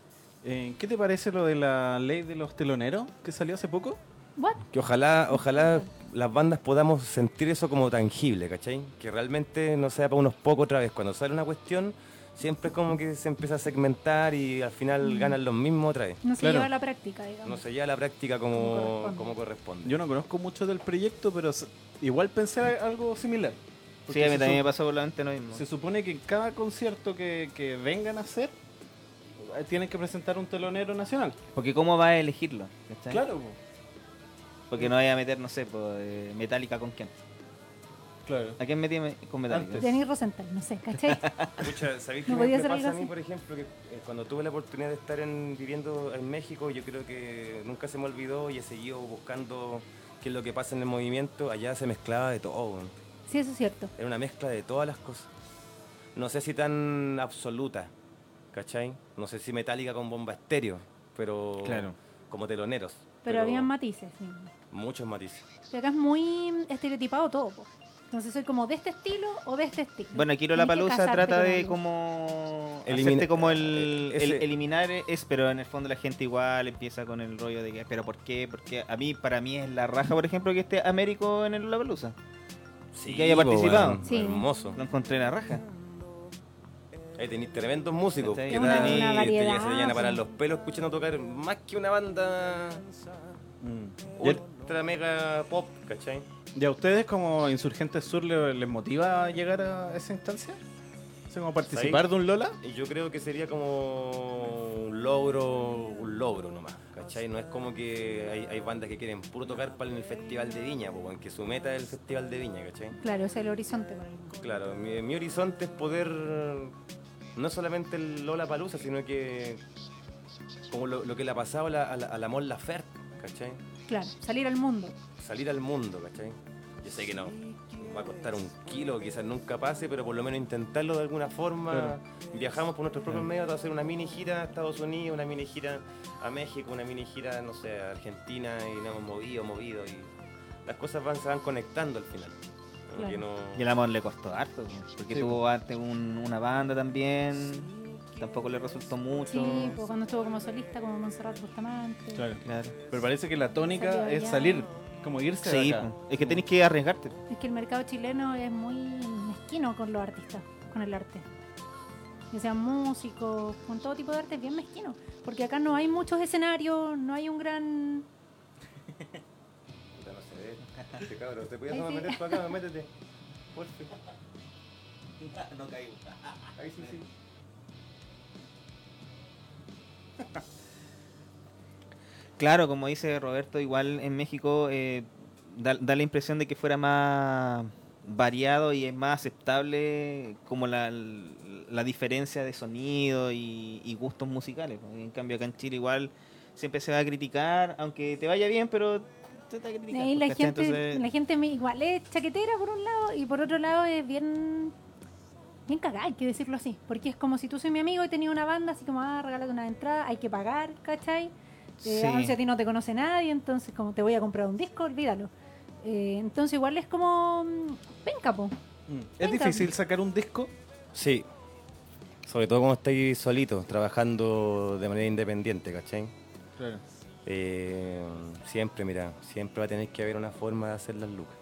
eh, ¿qué te parece lo de la ley de los teloneros que salió hace poco? What? Que ojalá, ojalá las bandas podamos sentir eso como tangible, ¿cachai? Que realmente no sea para unos pocos otra vez. Cuando sale una cuestión, siempre es como que se empieza a segmentar y al final ganan los mismos otra vez. No se Claro. lleva a la práctica, digamos. No se lleva a la práctica como, Como corresponde. como corresponde. Yo no conozco mucho del proyecto, pero igual pensé algo similar. Sí, a mí se también me pasó por la mente lo mismo. Se supone que en cada concierto que, que vengan a hacer, eh, tienen que presentar un telonero nacional. Porque cómo vas a elegirlo, ¿cachai? Claro, po. Porque no vaya a meter, no sé, pues, eh, Metallica con quién. claro. ¿A quién metí me- con Metallica? Denis Rosenthal, no sé, ¿cachai? <laughs> Pucha, ¿sabéis No qué me, podía me ser pasa a mí, así. por ejemplo? Que eh, cuando tuve la oportunidad de estar en, viviendo en México, yo creo que nunca se me olvidó y he seguido buscando qué es lo que pasa en el movimiento. Allá se mezclaba de todo. Sí, eso es cierto. era una mezcla de todas las cosas. No sé si tan absoluta, ¿cachai? No sé si metálica con bomba estéreo, pero Claro. como teloneros. Pero, habían matices. sí. Muchos matices. Y acá es muy estereotipado todo, po. Entonces soy como de este estilo o de este estilo. Bueno, aquí la Palusa trata de como Elimina- como el, eh, el- eliminar es, pero en el fondo la gente igual empieza con el rollo de que, pero ¿por qué? Porque a mí, para mí es la raja, por ejemplo, que esté Américo en el La Palusa. Sí, que haya participado. Sí. Hermoso. Lo encontré la raja. Ahí tenéis tremendos músicos que Una- te, una te- variedad, se te llegan a parar los pelos escuchando tocar más que una banda Mm. ¿Y, a- ultra mega pop, ¿cachai? y a ustedes como Insurgentes Sur le- les motiva a llegar a esa instancia? O sea, como participar de un Lola? Y yo creo que sería como un logro, un logro nomás, ¿cachai? No es como que hay, hay bandas que quieren puro tocar para el Festival de Viña, pues, que su meta es el Festival de Viña, ¿cachai? Claro, es el horizonte. Claro, mi, mi horizonte es poder, no solamente el Lola Palusa, sino que como lo, lo que le ha pasado a la, a la, a la Mon Laferte, ¿cachai? Claro, salir al mundo. Salir al mundo, ¿cachai? Yo sé que no, va a costar un kilo, quizás nunca pase, pero por lo menos intentarlo de alguna forma. Claro. Viajamos por nuestros propios medios a hacer una mini gira a Estados Unidos, una mini gira a México, una mini gira, no sé, a Argentina y nos hemos movido, movido y las cosas van, se van conectando al final. Claro. no- Y el amor le costó harto, porque Sí, tuvo antes un- una banda también. Tampoco le resultó mucho. Sí, pues cuando estuvo como solista, como Montserrat Bustamante. Claro. Claro. Pero parece que la tónica Salió es allá. salir, como irse de Sí, acá. po. es que tenés que arriesgarte. Es que el mercado chileno es muy mezquino con los artistas, con el arte. Que sean músicos, con todo tipo de arte, es bien mezquino. Porque acá no hay muchos escenarios, no hay un gran... Puta, no se ve. Este cabrón, ¿te sí. meter para acá? Métete. Porfa. <laughs> No caigo. Ahí sí, sí. Claro, como dice Roberto, igual en México eh, da, da la impresión de que fuera más variado y es más aceptable como la, la diferencia de sonido y, y gustos musicales. En cambio acá en Chile igual siempre se va a criticar, aunque te vaya bien, pero te la gente, Entonces, la gente me- igual es chaquetera por un lado y por otro lado es bien... Bien cagada, hay que decirlo así. Porque es como si tú soy mi amigo y tenía una banda, así como, ah, regálate una entrada, hay que pagar, ¿cachai? Eh, Sí. aun si a ti no te conoce nadie, entonces como te voy a comprar un disco, olvídalo. Eh, entonces igual es como... mm, Venga, po. Mm. ¿Es Venga. difícil sacar un disco? Sí. Sobre todo cuando estáis solitos, trabajando de manera independiente, ¿cachai? Claro. Eh, siempre, mira, siempre va a tener que haber una forma de hacer las lucas.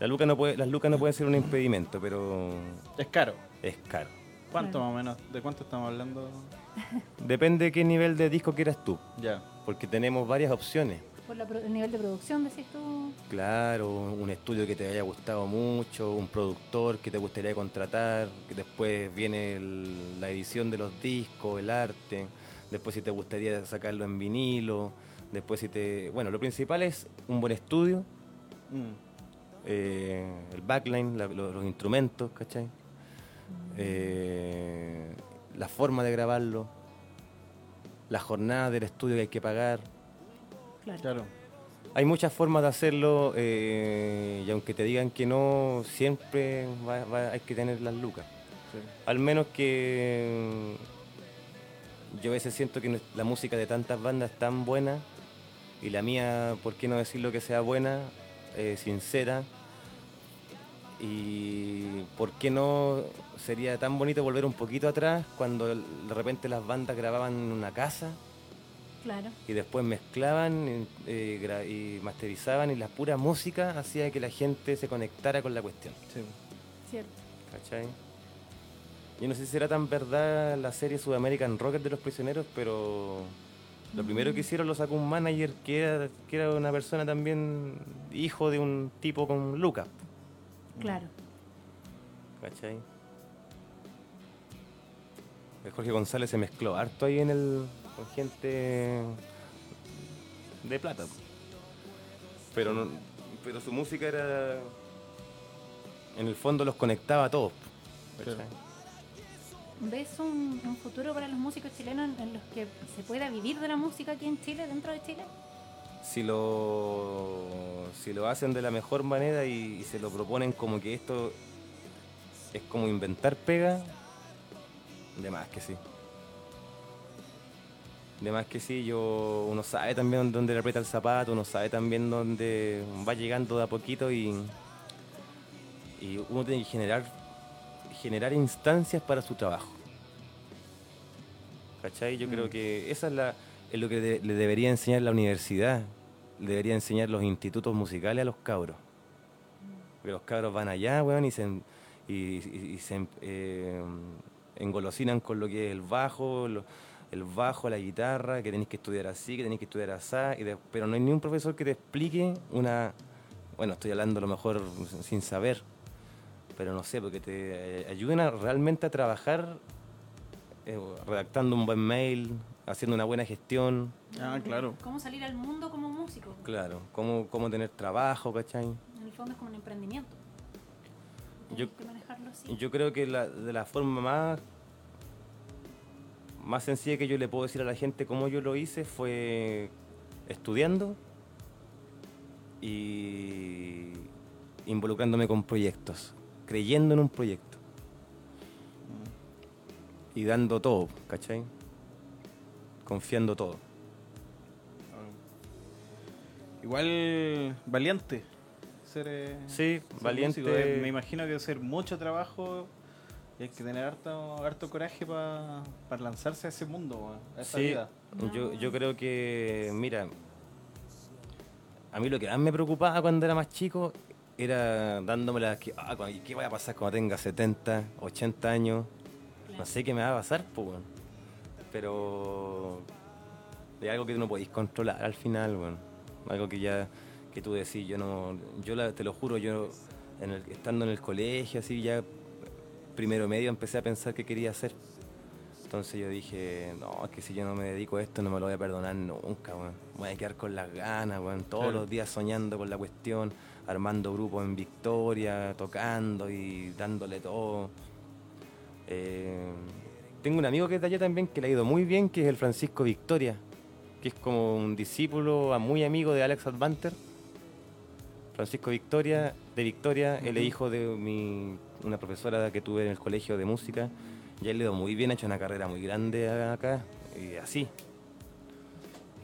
La luca no puede, las lucas no pueden ser un impedimento, pero Es caro. es caro. ¿Cuánto Claro. más o menos? ¿De cuánto estamos hablando? <laughs> Depende de qué nivel de disco quieras tú, Ya. porque tenemos varias opciones. Por la pro- el nivel de producción, decís tú. Claro, un estudio que te haya gustado mucho, un productor que te gustaría contratar, que después viene el- la edición de los discos, el arte, después si te gustaría sacarlo en vinilo, después si te... Bueno, lo principal es un buen estudio, Mm. eh, el backline, la- lo- los instrumentos, ¿cachai? Eh, la forma de grabarlo, la jornada del estudio que hay que pagar. Claro. Claro. Hay muchas formas de hacerlo eh, y aunque te digan que no, siempre va- va- hay que tener las lucas. Sí. Al menos que mm, yo a veces siento que la música de tantas bandas es tan buena y la mía, ¿por qué no decirlo que sea buena, eh, sincera? Y ¿por qué no sería tan bonito volver un poquito atrás cuando de repente las bandas grababan en una casa Claro. y después mezclaban eh, gra- y masterizaban y la pura música hacía que la gente se conectara con la cuestión? Sí. Cierto. ¿Cachai? Yo no sé si será tan verdad la serie Sudamerican Rocket de los prisioneros, pero lo primero que hicieron lo sacó un manager que era, que era una persona también hijo de un tipo con Lucas, Claro. ¿cachai? El Jorge González se mezcló harto ahí en el con gente de plata. Pero no, pero su música era en el fondo los conectaba a todos. ¿cachai? Claro. ¿Ves un, un futuro para los músicos chilenos en los que se pueda vivir de la música aquí en Chile, dentro de Chile? Si lo, si lo hacen de la mejor manera y, y se lo proponen como que esto es como inventar pega, de más que sí. De más que sí, yo, uno sabe también dónde le aprieta el zapato, uno sabe también dónde va llegando de a poquito y, y uno tiene que generar, generar instancias para su trabajo. ¿Cachai? Yo creo que esa es, la, es lo que le debería enseñar la universidad, le debería enseñar los institutos musicales a los cabros. Porque los cabros van allá, weón, y se, se eh, engolosinan con lo que es el bajo, el bajo, la guitarra, que tenéis que estudiar así, que tenéis que estudiar así, pero no hay ni un profesor que te explique una... Bueno, estoy hablando a lo mejor sin saber, pero no sé, porque te eh, ayuden realmente a trabajar eh, redactando un buen mail, haciendo una buena gestión, Ah, claro. ¿Cómo salir al mundo como músico? claro, cómo, cómo tener trabajo, ¿cachai? En el fondo es como un emprendimiento. Yo- Tienes que manejarlo así. Yo creo que la, de la forma más, más sencilla que yo le puedo decir a la gente cómo yo lo hice fue estudiando y involucrándome con proyectos, creyendo en un proyecto y dando todo, ¿cachai? Confiando todo. Igual valiente. Ser, eh, Sí, ser valiente. músico. Eh, Me imagino que debe ser mucho trabajo y hay que tener harto, harto coraje para lanzarse a ese mundo, a esa Sí, vida. yo, yo creo que, mira, a mí lo que más me preocupaba cuando era más chico era dándome la que, ah, ¿qué va a pasar cuando tenga 70, 80 años? No sé qué me va a pasar, pues. Pero es algo que no podéis controlar al final, weón. Algo que ya, que tú decís, yo no, yo la- te lo juro, yo en el- estando en el colegio, así ya primero medio empecé a pensar qué quería hacer. Entonces yo dije, no, es que si yo no me dedico a esto no me lo voy a perdonar nunca, weón. Me Voy a quedar con las ganas, weón. Todos Claro. los días soñando con la cuestión, armando grupos en Victoria, tocando y dándole todo. Eh, tengo un amigo que es de allá también que le ha ido muy bien, que es el Francisco Victoria, que es como un discípulo a- muy amigo de Alex Advanter. Francisco Victoria, de Victoria, él es hijo de mi, una profesora que tuve en el colegio de música. Y a él le ha ido muy bien, ha hecho una carrera muy grande acá, y así.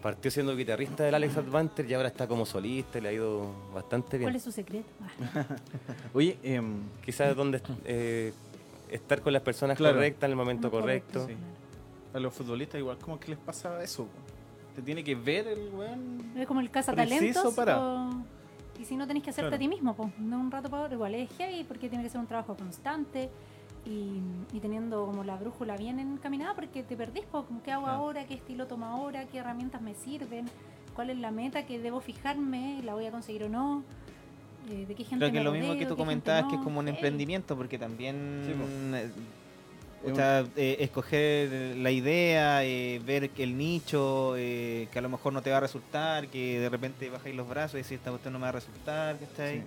Partió siendo guitarrista del Alex Advanter y ahora está como solista, y le ha ido bastante bien. ¿Cuál es su secreto? Ah, <laughs> Oye, em, Quizás donde eh, estar con las personas Claro. correctas en el momento no, correcto. Sí. a los futbolistas igual como que les pasa eso. Te tiene que ver el weón. Es como el cazatalentos. para- o- Y si no tenés que hacerte Claro. a ti mismo, pues, de un rato para otro, igual es heavy porque tiene que ser un trabajo constante y, y teniendo como la brújula bien encaminada porque te perdís, po, como qué hago Claro. ahora, qué estilo tomo ahora, qué herramientas me sirven, cuál es la meta que debo fijarme, la voy a conseguir o no, eh, de qué gente Creo que me lo mismo que tú comentabas, que es como un emprendimiento, porque también Sí, eh, Es o sea, eh, escoger la idea, eh, ver que el nicho, eh, que a lo mejor no te va a resultar, que de repente bajáis los brazos y decís, esta cuestión no me va a resultar, ¿cachai? Sí.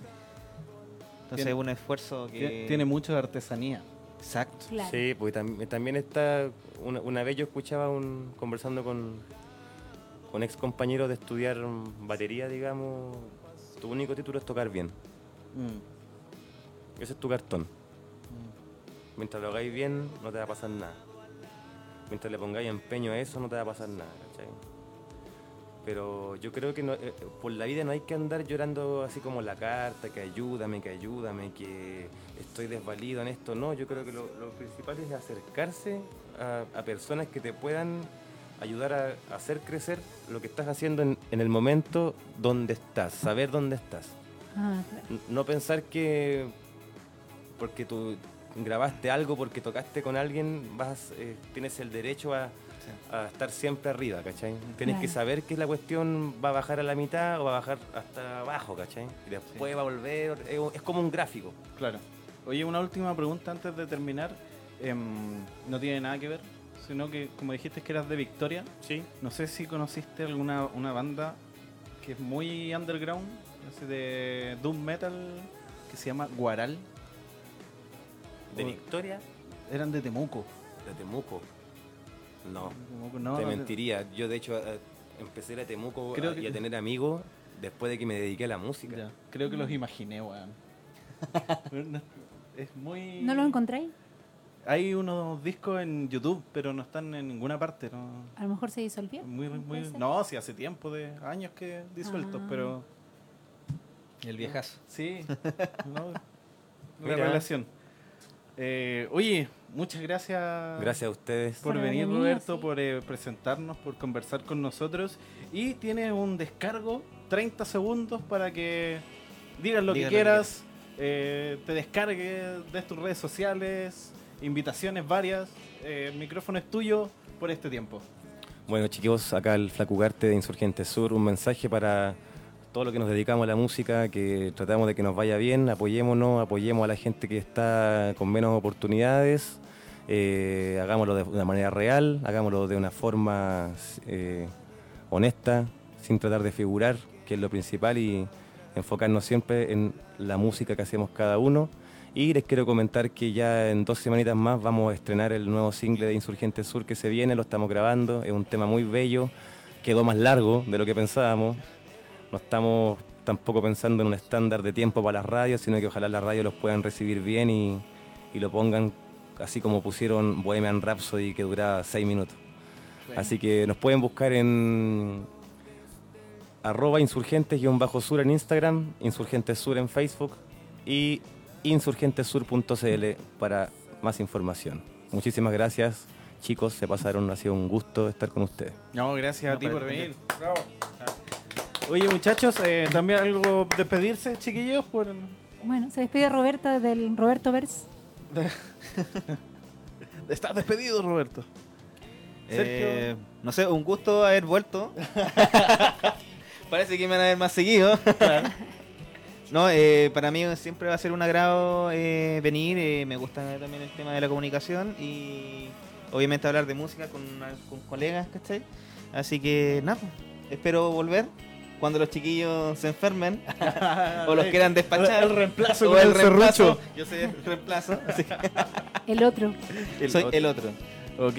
Entonces Tiene- es un esfuerzo que... Tie- Tiene mucho de artesanía. Exacto. Claro. Sí, pues tam- también está. Una, una vez yo escuchaba un. conversando con. con ex compañeros de estudiar batería, digamos. Tu único título es tocar bien. Mm. Ese es tu cartón. Mientras lo hagáis bien, no te va a pasar nada. Mientras le pongáis empeño a eso, no te va a pasar nada, ¿cachai? Pero yo creo que no- eh, por la vida no hay que andar llorando así como la carta, que ayúdame, que ayúdame, que estoy desvalido en esto. No, yo creo que lo, lo principal es acercarse a, a personas que te puedan ayudar a, hacer crecer lo que estás haciendo en, en el momento donde estás, saber dónde estás. Ah, claro. No pensar que porque tú grabaste algo, porque tocaste con alguien, vas, eh, tienes el derecho a, a estar siempre arriba, ¿cachai? Tienes que saber que la cuestión va a bajar a la mitad o va a bajar hasta abajo, ¿cachai? Y después va a volver, es, es como un gráfico. Claro. Oye, una última pregunta antes de terminar. Em, no tiene nada que ver, sino que como dijiste que eras de Victoria, Sí. no sé si conociste alguna una banda que es muy underground, así de doom metal, que se llama Guaral. ¿De O- Victoria? Eran de Temuco. De Temuco. No, Temuco, no, te no, mentiría. Yo de hecho eh, empecé a Temuco Creo a- que- y a tener amigos después de que me dediqué a la música. Ya, creo que los imaginé, weón. <laughs> es muy... ¿No lo encontráis? Hay unos discos en YouTube, pero no están en ninguna parte. ¿no? A lo mejor se disolvió. Muy, muy, no, sí, hace tiempo, de años que disueltos, Ah. pero El viejazo. sí, <laughs> no, relación. Eh, oye, muchas gracias, Gracias a ustedes. por Por venir, venir, Roberto, sí. por eh, presentarnos, por conversar con nosotros. Y tienes un descargo, 30 segundos para que digas lo Diga que lo que quieras, eh, te descargue de tus redes sociales, invitaciones varias. eh, el micrófono es tuyo por este tiempo. Bueno, chicos, acá el Flacugarte de Insurgente Sur, un mensaje para todo lo que nos dedicamos a la música, que tratamos de que nos vaya bien, apoyémonos, apoyemos a la gente que está con menos oportunidades, eh, hagámoslo de una manera real, hagámoslo de una forma eh, honesta, sin tratar de figurar, que es lo principal, y enfocarnos siempre en la música que hacemos cada uno. Y les quiero comentar que ya en dos semanitas más vamos a estrenar el nuevo single de Insurgente Sur que se viene, lo estamos grabando, es un tema muy bello, quedó más largo de lo que pensábamos. No estamos tampoco pensando en un estándar de tiempo para las radios, sino que ojalá las radios los puedan recibir bien y, y lo pongan así como pusieron Bohemian Rhapsody que duraba seis minutos. Así que nos pueden buscar en arroba insurgentes-sur en Instagram, Insurgentes Sur en Facebook y insurgentesur.cl para más información. Muchísimas gracias, chicos, se pasaron, ha sido un gusto estar con ustedes. No, gracias a ti por venir. Oye, muchachos, eh, también algo despedirse, chiquillos, por Bueno, se despide Roberta del Roberto Vers. <laughs> estás despedido, Roberto. Eh, no sé, un gusto haber vuelto. <laughs> <laughs> Parece que me van a ver más seguido. No, eh, para mí siempre va a ser un agrado eh, venir. eh, me gusta también el tema de la comunicación y obviamente hablar de música con, con colegas, ¿cachai? Así que nada, espero volver cuando los chiquillos se enfermen <laughs> o los quieran despachar. El reemplazo o con el el reemplazo. Yo soy el reemplazo. así que El otro. soy el otro. Ok.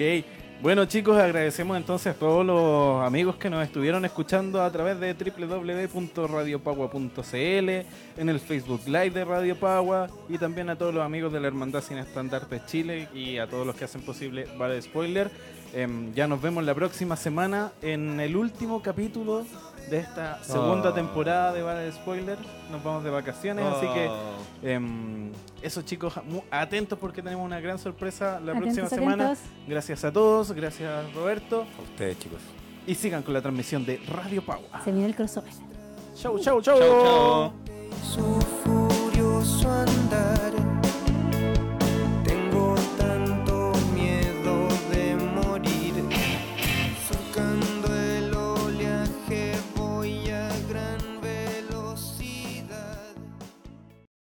Bueno chicos, agradecemos entonces a todos los amigos que nos estuvieron escuchando a través de www.radiopagua.cl, en el Facebook Live de Radio Pagua y también a todos los amigos de la Hermandad Sin Estandartes Chile y a todos los que hacen posible Vale Spoiler. Em, ya nos vemos la próxima semana en el último capítulo de esta segunda Oh. temporada de Vale Spoiler. Nos vamos de vacaciones, así que Oh. Em, eso chicos, atentos porque tenemos una gran sorpresa la próxima semana. atentos. Gracias a todos, gracias Roberto. A ustedes, chicos. Y sigan con la transmisión de Radio Pau. Se viene el crossover. Chau, chau, chau. Chau, chau.